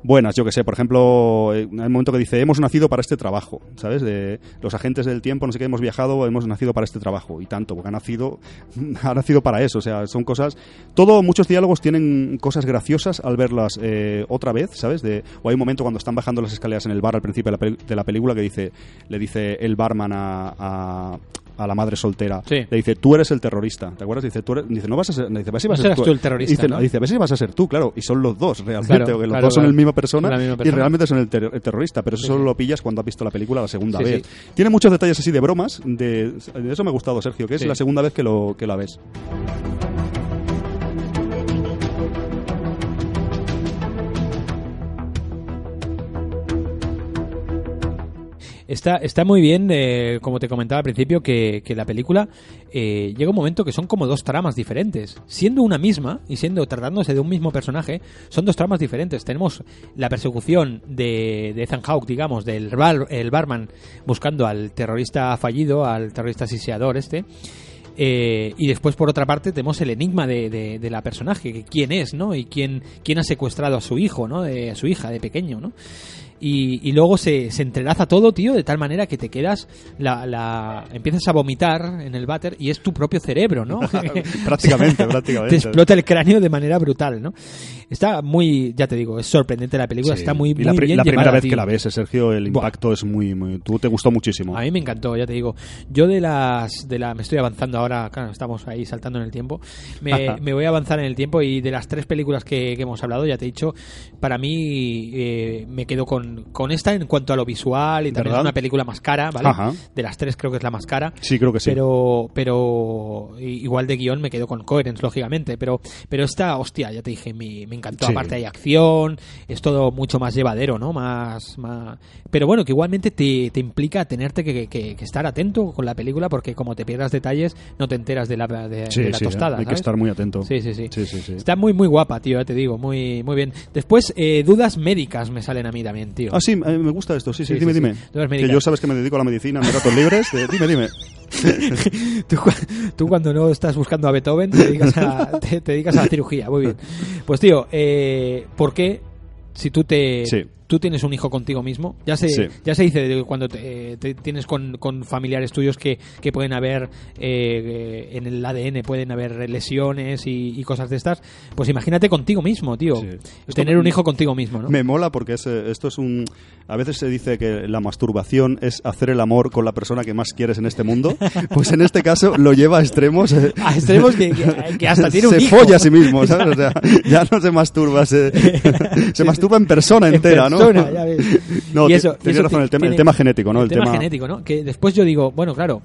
buenas. Yo que sé, por ejemplo, eh, hay un momento que dice, hemos nacido para este trabajo, ¿sabes? De los agentes del tiempo, no sé qué, hemos viajado, hemos nacido para este trabajo. Y tanto, porque ha nacido, (laughs) ha nacido para eso. O sea, son cosas... Todo, muchos diálogos tienen cosas graciosas al verlas eh, otra vez, ¿sabes? De, o hay un momento cuando están bajando las escaleras en el bar al principio de la, película que dice, le dice el barman a a la madre soltera. Sí. Le dice, tú eres el terrorista. ¿Te acuerdas? Dice, tú eres... dice no vas a ser... Dice, a No vas a ser tú el terrorista, Dice, ¿no? dice, a ver si vas a ser tú, claro. Y son los dos, realmente. Claro, los claro, dos son claro. el misma persona, La misma y persona. realmente son el, ter- el terrorista. Pero eso Sí, solo sí. lo pillas cuando has visto la película la segunda vez. Tiene muchos detalles así de bromas. De, de eso me ha gustado, Sergio, que es la segunda vez que, lo, que la ves. Está, está muy bien, eh, como te comentaba al principio, que, que la película eh, llega un momento que son como dos tramas diferentes. Siendo una misma y siendo tratándose de un mismo personaje, son dos tramas diferentes. Tenemos la persecución de, de Ethan digamos, del bar- el barman buscando al terrorista fallido, al terrorista siseador este. Eh, y después, por otra parte, tenemos el enigma de, de- de la personaje, que quién es, ¿no? Y quién, quién ha secuestrado a su hijo, ¿no? De, a su hija de pequeño, ¿no? Y, y luego se, se entrelaza todo, tío, de tal manera que te quedas, la, la, empiezas a vomitar en el váter y es tu propio cerebro, ¿no? Prácticamente, (laughs) (laughs) O sea, prácticamente. Te explota el cráneo de manera brutal, ¿no? Está muy, ya te digo, es sorprendente la película, Sí. está muy, y muy la, pri- bien la primera llevada, vez tío. que la ves, eh, Sergio, el Buah. impacto es muy, muy... Tú te gustó muchísimo. A mí me encantó, ya te digo. Yo de las, de la, me estoy avanzando ahora, claro, estamos ahí saltando en el tiempo. Me, (laughs) me voy a avanzar en el tiempo y de las tres películas que, que hemos hablado, ya te he dicho, para mí eh, me quedo con, con esta en cuanto a lo visual y también ¿Verdad? es una película más cara, ¿vale? Ajá. De las tres creo que es la más cara. Sí, creo que sí. Pero, pero igual de guion me quedo con Coherence, lógicamente. Pero, pero esta, hostia, ya te dije, me, me encantó. Sí. Aparte hay acción, es todo mucho más llevadero, ¿no? Más, más... Pero bueno, que igualmente te, te implica tenerte que, que- que estar atento con la película porque como te pierdas detalles, no te enteras de la, de, Sí, de la sí, tostada. hay que estar muy atento. Sí, sí, sí. Sí, sí, sí. Está muy, muy guapa, tío, ya te digo, muy, muy bien. Después, eh, dudas médicas me salen a mí también, tío. Ah, sí, eh, me gusta esto. Sí, sí, Sí, dime, sí, dime. Que yo sabes que me dedico a la medicina en mis ratos libres. eh, dime, dime. (laughs) tú, cu- tú cuando no estás buscando a Beethoven te dedicas a, (laughs) te, te dedicas a la cirugía, muy bien. Pues tío, eh, ¿por qué si tú te Sí. Tú tienes un hijo contigo mismo? Ya se Sí. ya se dice cuando te, te tienes con, con familiares tuyos que, que pueden haber eh, en el ADN pueden haber lesiones y, y cosas de estas. Pues imagínate contigo mismo, tío. Sí. Tener un hijo contigo mismo, ¿no? Me mola porque es, eh, esto es un... A veces se dice que la masturbación es hacer el amor con la persona que más quieres en este mundo. (laughs) Pues en este caso lo lleva a extremos... eh, A extremos que, que- que hasta tiene un se hijo. folla a sí mismo, ¿sabes? O sea, (laughs) ya no se masturba, se, (laughs) se masturba en persona En entera, ¿no? Persona, (laughs) ya ves. No, Y eso- y eso razón, el tema, tiene- el tema genético, ¿no? el, El, tema, genético, ¿no? Que después yo digo, bueno, claro,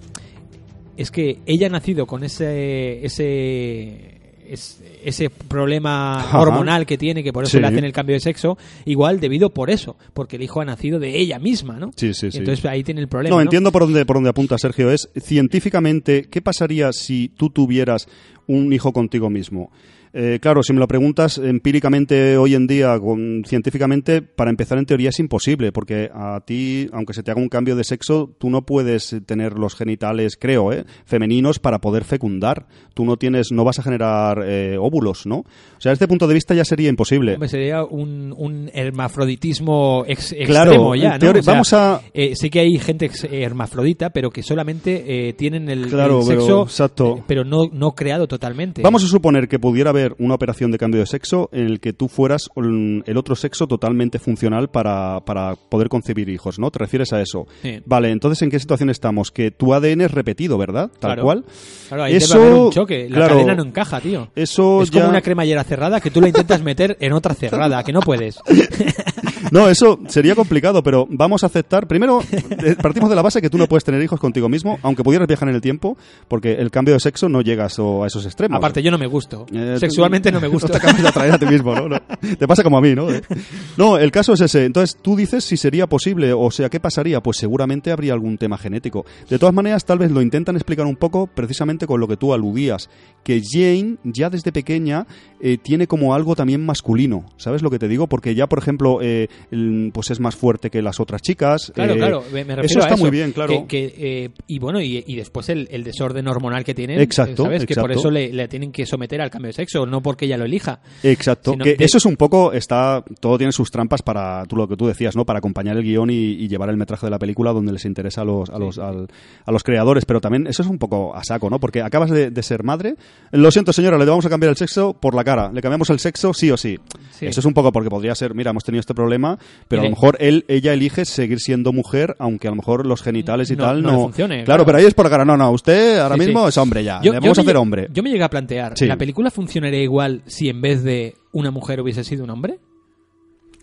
es que ella ha nacido con ese ese es- ese problema Ajá. hormonal que tiene, que por eso Sí. le hacen el cambio de sexo, igual debido por eso, porque el hijo ha nacido de ella misma, ¿no? Sí, sí, sí. Entonces ahí tiene el problema. No, ¿no? entiendo por dónde, por dónde apunta Sergio. Es científicamente, ¿qué pasaría si tú tuvieras un hijo contigo mismo? Eh, claro, si me lo preguntas empíricamente hoy en día, con, científicamente, para empezar en teoría es imposible, porque a ti, aunque se te haga un cambio de sexo, tú no puedes tener los genitales, creo, ¿eh? femeninos para poder fecundar. Tú no tienes, no vas a generar eh, óvulos, ¿no? O sea, desde este punto de vista ya sería imposible. Hombre, sería un, un hermafroditismo ex- Claro, extremo ya, ¿no? O sea, vamos a- eh, sí que hay gente hermafrodita, pero que solamente eh, tienen el, Claro, el pero- sexo, exacto. pero no, no creado totalmente. Vamos a suponer que pudiera haber una operación de cambio de sexo en el que tú fueras el otro sexo totalmente funcional para, para poder concebir hijos, ¿no? ¿Te refieres a eso? Sí. Vale, entonces ¿en qué situación estamos? Que tu ADN es repetido, ¿verdad? Tal Claro. cual. Claro, ahí Eso, debe haber un choque. La claro, cadena no encaja, tío. Eso es ya... como una cremallera cerrada que tú la intentas meter en otra cerrada, que no puedes. (laughs) No, eso sería complicado, pero vamos a aceptar. Primero, eh, partimos de la base que tú no puedes tener hijos contigo mismo, aunque pudieras viajar en el tiempo, porque el cambio de sexo no llega a eso- a esos extremos. Aparte, yo no me gusto. Eh, Sexualmente no me gusto. No te acabas de atraer a ti mismo, ¿no? No. Te pasa como a mí, ¿no? Eh. No, el caso es ese. Entonces, tú dices si sería posible, o sea, ¿qué pasaría? Pues seguramente habría algún tema genético. De todas maneras, tal vez lo intentan explicar un poco precisamente con lo que tú aludías, que Jane ya desde pequeña eh, tiene como algo también masculino. ¿Sabes lo que te digo? Porque ya, por ejemplo, eh, pues es más fuerte que las otras chicas. Claro, eh, claro, me, refiero Eso a está eso, muy bien, claro. Que, que, eh, y bueno, y, y después el, el desorden hormonal que tienen, Exacto, ¿sabes? Que por eso le, le tienen que someter al cambio de sexo, no porque ella lo elija. Exacto, que de- eso es un poco, está, todo tiene sus trampas para tú, lo que tú decías, ¿no? Para acompañar el guion y, y llevar el metraje de la película donde les interesa a los, a los, al- a los creadores, pero también eso es un poco a saco, ¿no? Porque acabas de, de ser madre, lo siento señora, le vamos a cambiar el sexo por la cara, le cambiamos el sexo sí o sí. Sí. Eso es un poco porque podría ser, mira, hemos tenido este problema, pero a lo mejor él, ella elige seguir siendo mujer, aunque a lo mejor los genitales y No- tal no no... funcione, claro, pero ahí es por cara, no, no, usted ahora Sí, mismo sí. es hombre ya, Yo- le vamos a hacer hombre. Yo me llegué a plantear, Sí. ¿la película funcionaría igual si en vez de una mujer hubiese sido un hombre?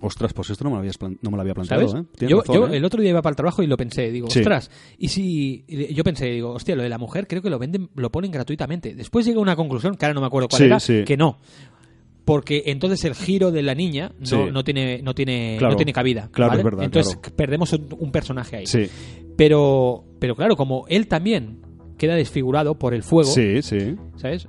Ostras, pues esto no me lo, habías no me lo había planteado. ¿eh? Yo, razón, yo ¿eh? el otro día iba para el trabajo y lo pensé, digo, Sí. ostras, y si yo pensé, digo, hostia, lo de la mujer creo que lo venden, lo ponen gratuitamente. Después llega una conclusión, que ahora no me acuerdo cuál Sí, era, sí. que no. Porque entonces el giro de la niña no, Sí. no tiene no tiene Claro. no tiene cabida Claro, ¿vale? es verdad, entonces claro. perdemos un, un personaje ahí Sí, pero pero claro como él también queda desfigurado por el fuego sí, sí. sabes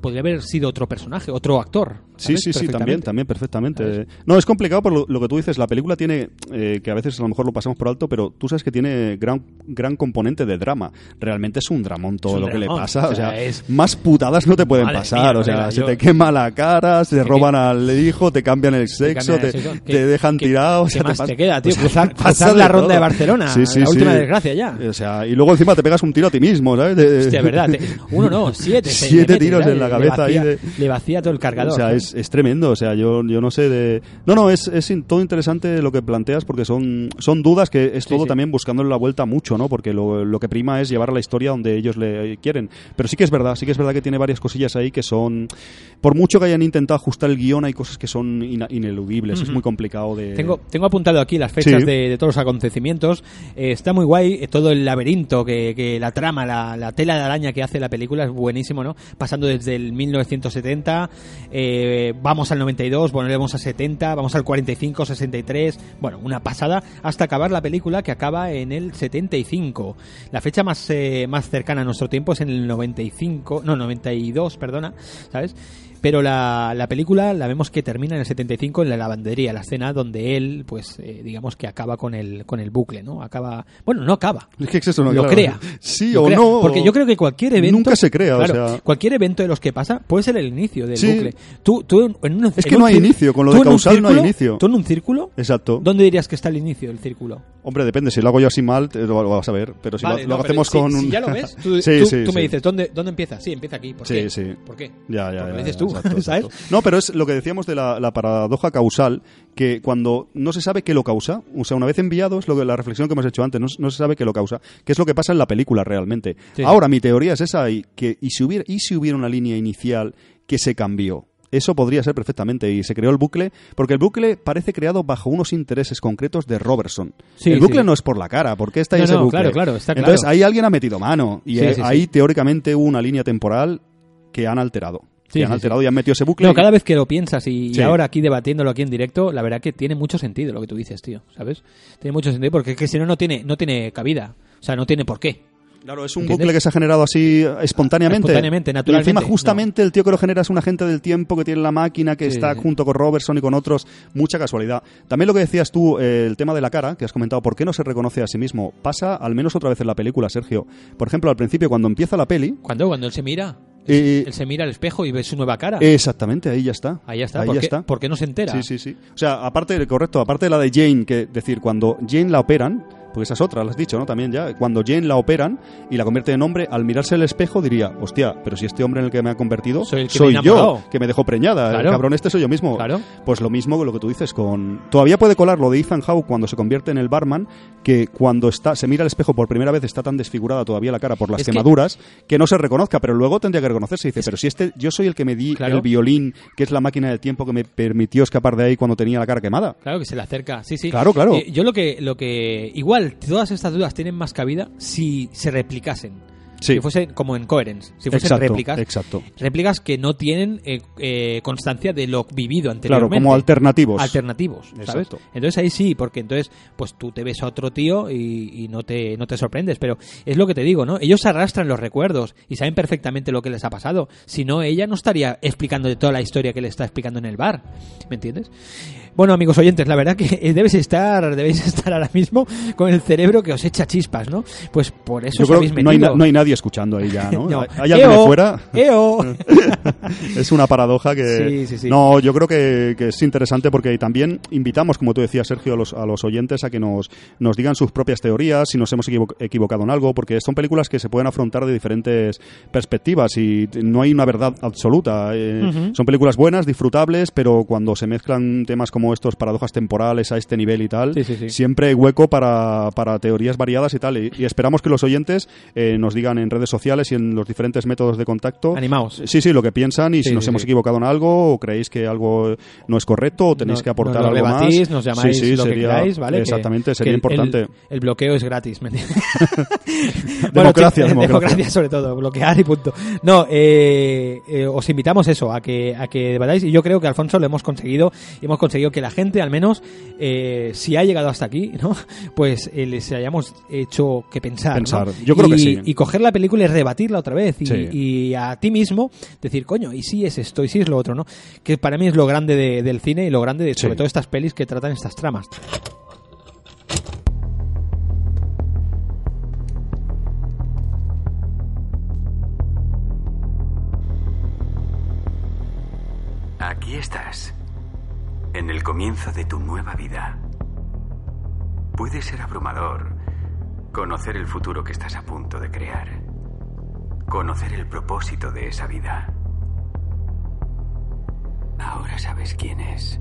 podría haber sido otro personaje otro actor Sí, sí, sí, también, también, perfectamente. No, es complicado por lo, lo que tú dices. La película tiene, eh, que a veces a lo mejor lo pasamos por alto, pero tú sabes que tiene gran, gran componente de drama. Realmente es un dramón todo lo que le pasa. o O sea, sea, es- más putadas no te pueden Madre pasar. mía, o sea, se yo- te quema la cara, se roban al hijo, te cambian el sexo, cambian te, el sexo. te ¿Qué- dejan qué- tirado. o qué sea, más pas- te queda, tío? (laughs) sea, Cruzar- la ronda de Barcelona, Sí, sí, la última sí. desgracia ya. O sea, y luego encima te pegas un tiro a ti mismo, ¿sabes? De- Hostia, verdad. te- uno no, siete. (laughs) Siete tiros ¿sabes? en la cabeza ahí Le vacía todo el cargador. Es, es tremendo. O sea, yo, yo no sé de. No, no, es, es in- todo interesante lo que planteas porque son, son dudas que es todo sí. también buscándole la vuelta mucho, ¿no? Porque lo, lo que prima es llevar a la historia donde ellos le quieren. Pero sí que es verdad, sí que es verdad que tiene varias cosillas ahí que son. Por mucho que hayan intentado ajustar el guion, hay cosas que son ina- ineludibles. Es muy complicado de. Tengo, tengo apuntado aquí las fechas Sí. de, de todos los acontecimientos. Eh, está muy guay eh, todo el laberinto, que, que la trama, la, la tela de araña que hace la película es buenísimo, ¿no? Pasando desde el 1970, eh, vamos al 92, volvemos a 70, vamos al 45, 63, bueno, una pasada, hasta acabar la película que acaba en el 75. La fecha más, eh, más cercana a nuestro tiempo es en el 95, no, 92, perdona, ¿sabes? Pero la, la película la vemos que termina en el 75 en la lavandería, la escena donde él, pues, eh, digamos que acaba con el, con el bucle, ¿no? Acaba, bueno, no acaba. Es que eso, ¿no? lo Claro. crea. Sí Lo o crea. no. Porque yo creo que cualquier evento. Nunca se crea, Claro, o sea. Cualquier evento de los que pasa puede ser el inicio del Sí. bucle. Tú, tú en, un, Es que no hay inicio, con lo de causal no hay inicio. Tú en un círculo, Exacto. ¿dónde dirías que está el inicio del círculo? Hombre, depende. Si lo hago yo así mal, te lo, vas a ver. Pero si Vale, lo, no, lo pero hacemos si- con si un. ya lo ves, (laughs) tú, Sí, tú- sí, tú me dices, ¿dónde, ¿dónde empieza? Sí, empieza aquí. ¿Por Sí, qué? sí. ¿Por qué? Ya, ya, ya, dices tú, exacto, (laughs) ¿sabes? exacto. No, pero es lo que decíamos de la, la paradoja causal, que cuando no se sabe qué lo causa, o sea, una vez enviado, es lo que, la reflexión que hemos hecho antes, no, no se sabe qué lo causa, qué es lo que pasa en la película realmente. Sí. Ahora, mi teoría es esa, y, que, y, si hubiera, y si hubiera una línea inicial que se cambió. Eso podría ser perfectamente y se creó el bucle, porque el bucle parece creado bajo unos intereses concretos de Robertson. Sí, el bucle sí. no es por la cara, ¿por qué está ahí No, ese no, bucle? claro, claro, está Entonces claro. ahí alguien ha metido mano y sí. ahí teóricamente hubo una línea temporal que han alterado. Sí, que han sí, alterado sí. y han metido ese bucle. No, y- cada vez que lo piensas y, y ahora aquí debatiéndolo aquí en directo, la verdad que tiene mucho sentido lo que tú dices, tío, ¿sabes? Tiene mucho sentido porque es que si no, no tiene, no tiene cabida. O sea, no tiene por qué. Claro, es un ¿Entiendes? bucle que se ha generado así espontáneamente. Espontáneamente, Y naturalmente, encima, justamente, el tío que lo genera es un agente del tiempo que tiene la máquina, que Sí, está sí. junto con Robertson y con otros. Mucha casualidad. También lo que decías tú, eh, el tema de la cara, que has comentado, ¿por qué no se reconoce a sí mismo? Pasa al menos otra vez en la película, Sergio. Por ejemplo, al principio, cuando empieza la peli. ¿Cuándo? Cuando él se mira. Eh, él se mira al espejo y ve su nueva cara. Exactamente, ahí ya está. Ahí ya está. Ahí ¿Por, ya qué, está. por qué no se entera? Sí, sí, sí. O sea, aparte, correcto, aparte de la de Jane, que decir, cuando Jane la operan, porque esa es otra, la has dicho, ¿no? También ya, cuando Jane la operan y la convierte en hombre, al mirarse al espejo diría, hostia, pero si este hombre en el que me ha convertido Soy el que yo, enamorado". que me dejó preñada, Claro. el cabrón este soy yo mismo. Claro. Pues lo mismo que lo que tú dices con... Todavía puede colar lo de Ethan Hawke cuando se convierte en el barman, que cuando está se mira al espejo por primera vez está tan desfigurada todavía la cara por las Es quemaduras que... no se reconozca, pero luego tendría que reconocerse y dice, pero si este yo soy el que me di Claro. el violín, que es la máquina del tiempo que me permitió escapar de ahí cuando tenía la cara quemada. Claro que se le acerca, sí, sí. Claro, claro. Eh, yo lo que, lo que. Igual, todas estas dudas tienen más cabida si se replicasen. Sí. Si fuesen como en Coherence. Si fuesen Exacto, réplicas. exacto. Réplicas que no tienen eh, eh, constancia de lo vivido Claro, anteriormente. como alternativos. Alternativos, ¿sabes? Exacto. Entonces ahí sí, porque entonces pues tú te ves a otro tío y, y no, te, no te sorprendes. Pero es lo que te digo, ¿no? Ellos arrastran los recuerdos y saben perfectamente lo que les ha pasado. Si no, ella no estaría explicando de toda la historia que le está explicando en el bar. ¿Me entiendes? Bueno, amigos oyentes, la verdad que debes estar, debéis (laughs) estar ahora mismo con el cerebro que os echa chispas, ¿no? Pues por eso Yo os creo habéis que no hay, metido. na- no hay nadie escuchando ahí ya, ¿no? (laughs) No. ¿Hay alguien fuera? ¡Eo! (laughs) es una paradoja que... Sí, sí, sí. No, yo creo que, que es interesante porque también invitamos, como tú decías, Sergio, a los, a los oyentes a que nos, nos digan sus propias teorías, si nos hemos equivo- equivocado en algo, porque son películas que se pueden afrontar de diferentes perspectivas y no hay una verdad absoluta. Eh, Son películas buenas, disfrutables, pero cuando se mezclan temas como estos, paradojas temporales a este nivel y tal, Sí, sí, sí. siempre hay hueco para, para teorías variadas y tal. Y, y esperamos que los oyentes eh, nos digan en redes sociales y en los diferentes métodos de contacto. Animaos. Sí, sí, lo que piensan y si nos hemos equivocado en algo o creéis que algo no es correcto o tenéis No- que aportar algo debatís, más. nos llamáis sí, sí, lo que sería- queráis, ¿vale? Que- Exactamente, sería que importante. El, el bloqueo es gratis, ¿me entiendes? (laughs) Democracia, chicos, (laughs) democracia. democracia sobre todo, bloquear y punto. No, eh, eh, os invitamos eso, a que, a que debatáis y yo creo que Alfonso lo hemos conseguido y hemos conseguido que la gente al menos, eh, si ha llegado hasta aquí, ¿no? (laughs) Pues eh, les hayamos hecho que pensar. ¿no? Pensar. Yo creo y, que sí. Y coger la película y rebatirla otra vez y, Sí. y a ti mismo decir, coño, y si es esto, y si es lo otro, ¿no? Que para mí es lo grande de- del cine y lo grande de sobre Sí. todo estas pelis que tratan estas tramas. Aquí estás, en el comienzo de tu nueva vida. Puede ser abrumador conocer el futuro que estás a punto de crear, conocer el propósito de esa vida. Ahora sabes quién es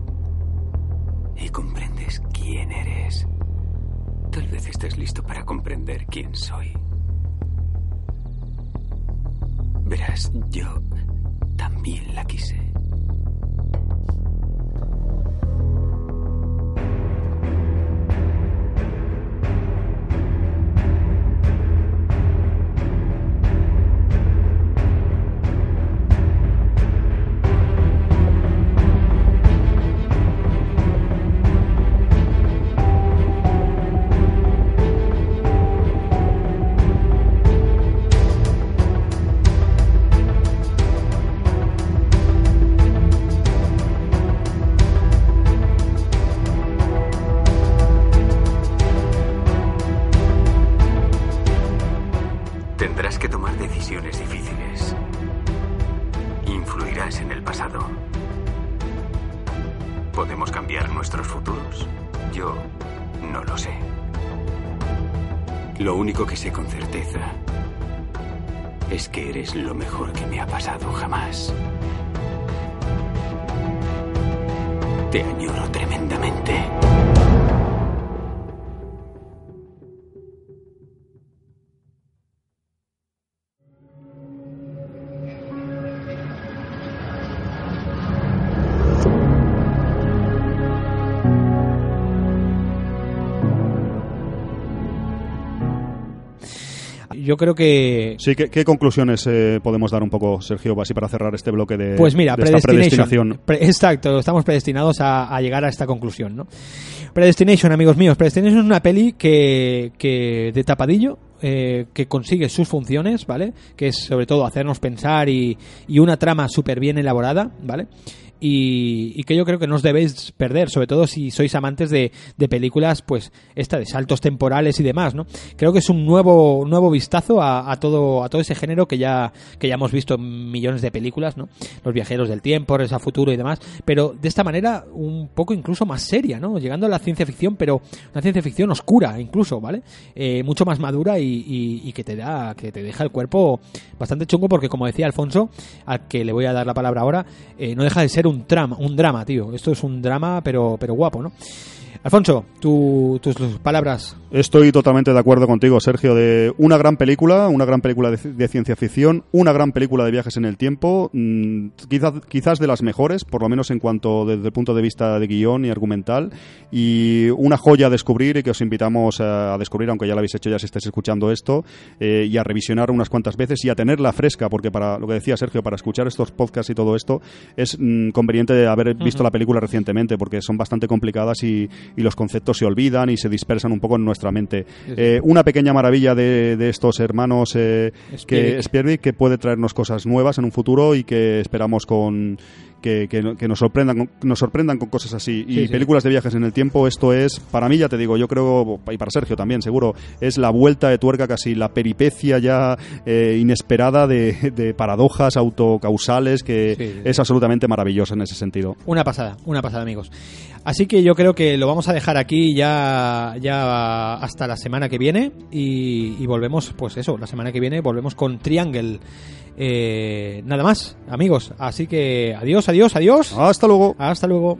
y comprendes quién eres. Tal vez estés listo para comprender quién soy. Verás, yo también la quise. Tendrás que tomar decisiones difíciles. Influirás en el pasado. ¿Podemos cambiar nuestros futuros? Yo no lo sé. Lo único que sé con certeza es que eres lo mejor que me ha pasado jamás. Te añoro tremendamente. Yo creo que Sí, ¿qué, qué conclusiones eh, podemos dar un poco, Sergio, así para cerrar este bloque de, Pues mira, de predestinación? Pre- exacto, estamos predestinados a, a llegar a esta conclusión, ¿no? Predestination, amigos míos. Predestination es una peli que, que de tapadillo, eh, que consigue sus funciones, ¿vale? Que es sobre todo hacernos pensar y, y una trama súper bien elaborada, ¿vale? Y, que yo creo que no os debéis perder, sobre todo si sois amantes de, de películas, pues esta de saltos temporales y demás, ¿no? Creo que es un nuevo, nuevo vistazo a, todo, a todo ese género que ya, que ya hemos visto en millones de películas, ¿no? Los viajeros del tiempo, Regreso a futuro y demás, pero de esta manera un poco incluso más seria, ¿no? Llegando a la ciencia ficción, pero una ciencia ficción oscura incluso, ¿vale? Eh, mucho más madura y, y- y que te da, que te deja el cuerpo bastante chungo porque como decía Alfonso, al que le voy a dar la palabra ahora, eh, no deja de ser un drama, un drama, tío. Esto es un drama, pero, pero guapo, ¿no? Alfonso, tu- tus palabras. Estoy totalmente de acuerdo contigo, Sergio, de una gran película, una gran película de, de ciencia ficción, una gran película de viajes en el tiempo, mm, quizás, quizás de las mejores, por lo menos en cuanto desde el punto de vista de guion y argumental, y una joya a descubrir y que os invitamos a, a descubrir, aunque ya lo habéis hecho ya si estáis escuchando esto, eh, y a revisionar unas cuantas veces y a tenerla fresca, porque para lo que decía Sergio, para escuchar estos podcasts y todo esto, es mm, conveniente haber visto la película recientemente, porque son bastante complicadas y, y los conceptos se olvidan y se dispersan un poco en nuestra mente. Eh, una pequeña maravilla de, de estos hermanos eh, que. Spierig, que puede traernos cosas nuevas en un futuro y que esperamos con que, que- que nos sorprendan con- nos sorprendan con cosas así y Sí, películas de viajes en el tiempo esto es para mí ya te digo yo creo y para Sergio también seguro es la vuelta de tuerca casi la peripecia ya eh, inesperada de, de paradojas autocausales que sí. es absolutamente maravillosa en ese sentido Una pasada, una pasada, amigos. Así que yo creo que lo vamos a dejar aquí ya, ya hasta la semana que viene y, y volvemos, pues eso, la semana que viene volvemos con Triangle. Eh, nada más, amigos. Así que adiós, adiós, adiós. hasta luego Hasta luego.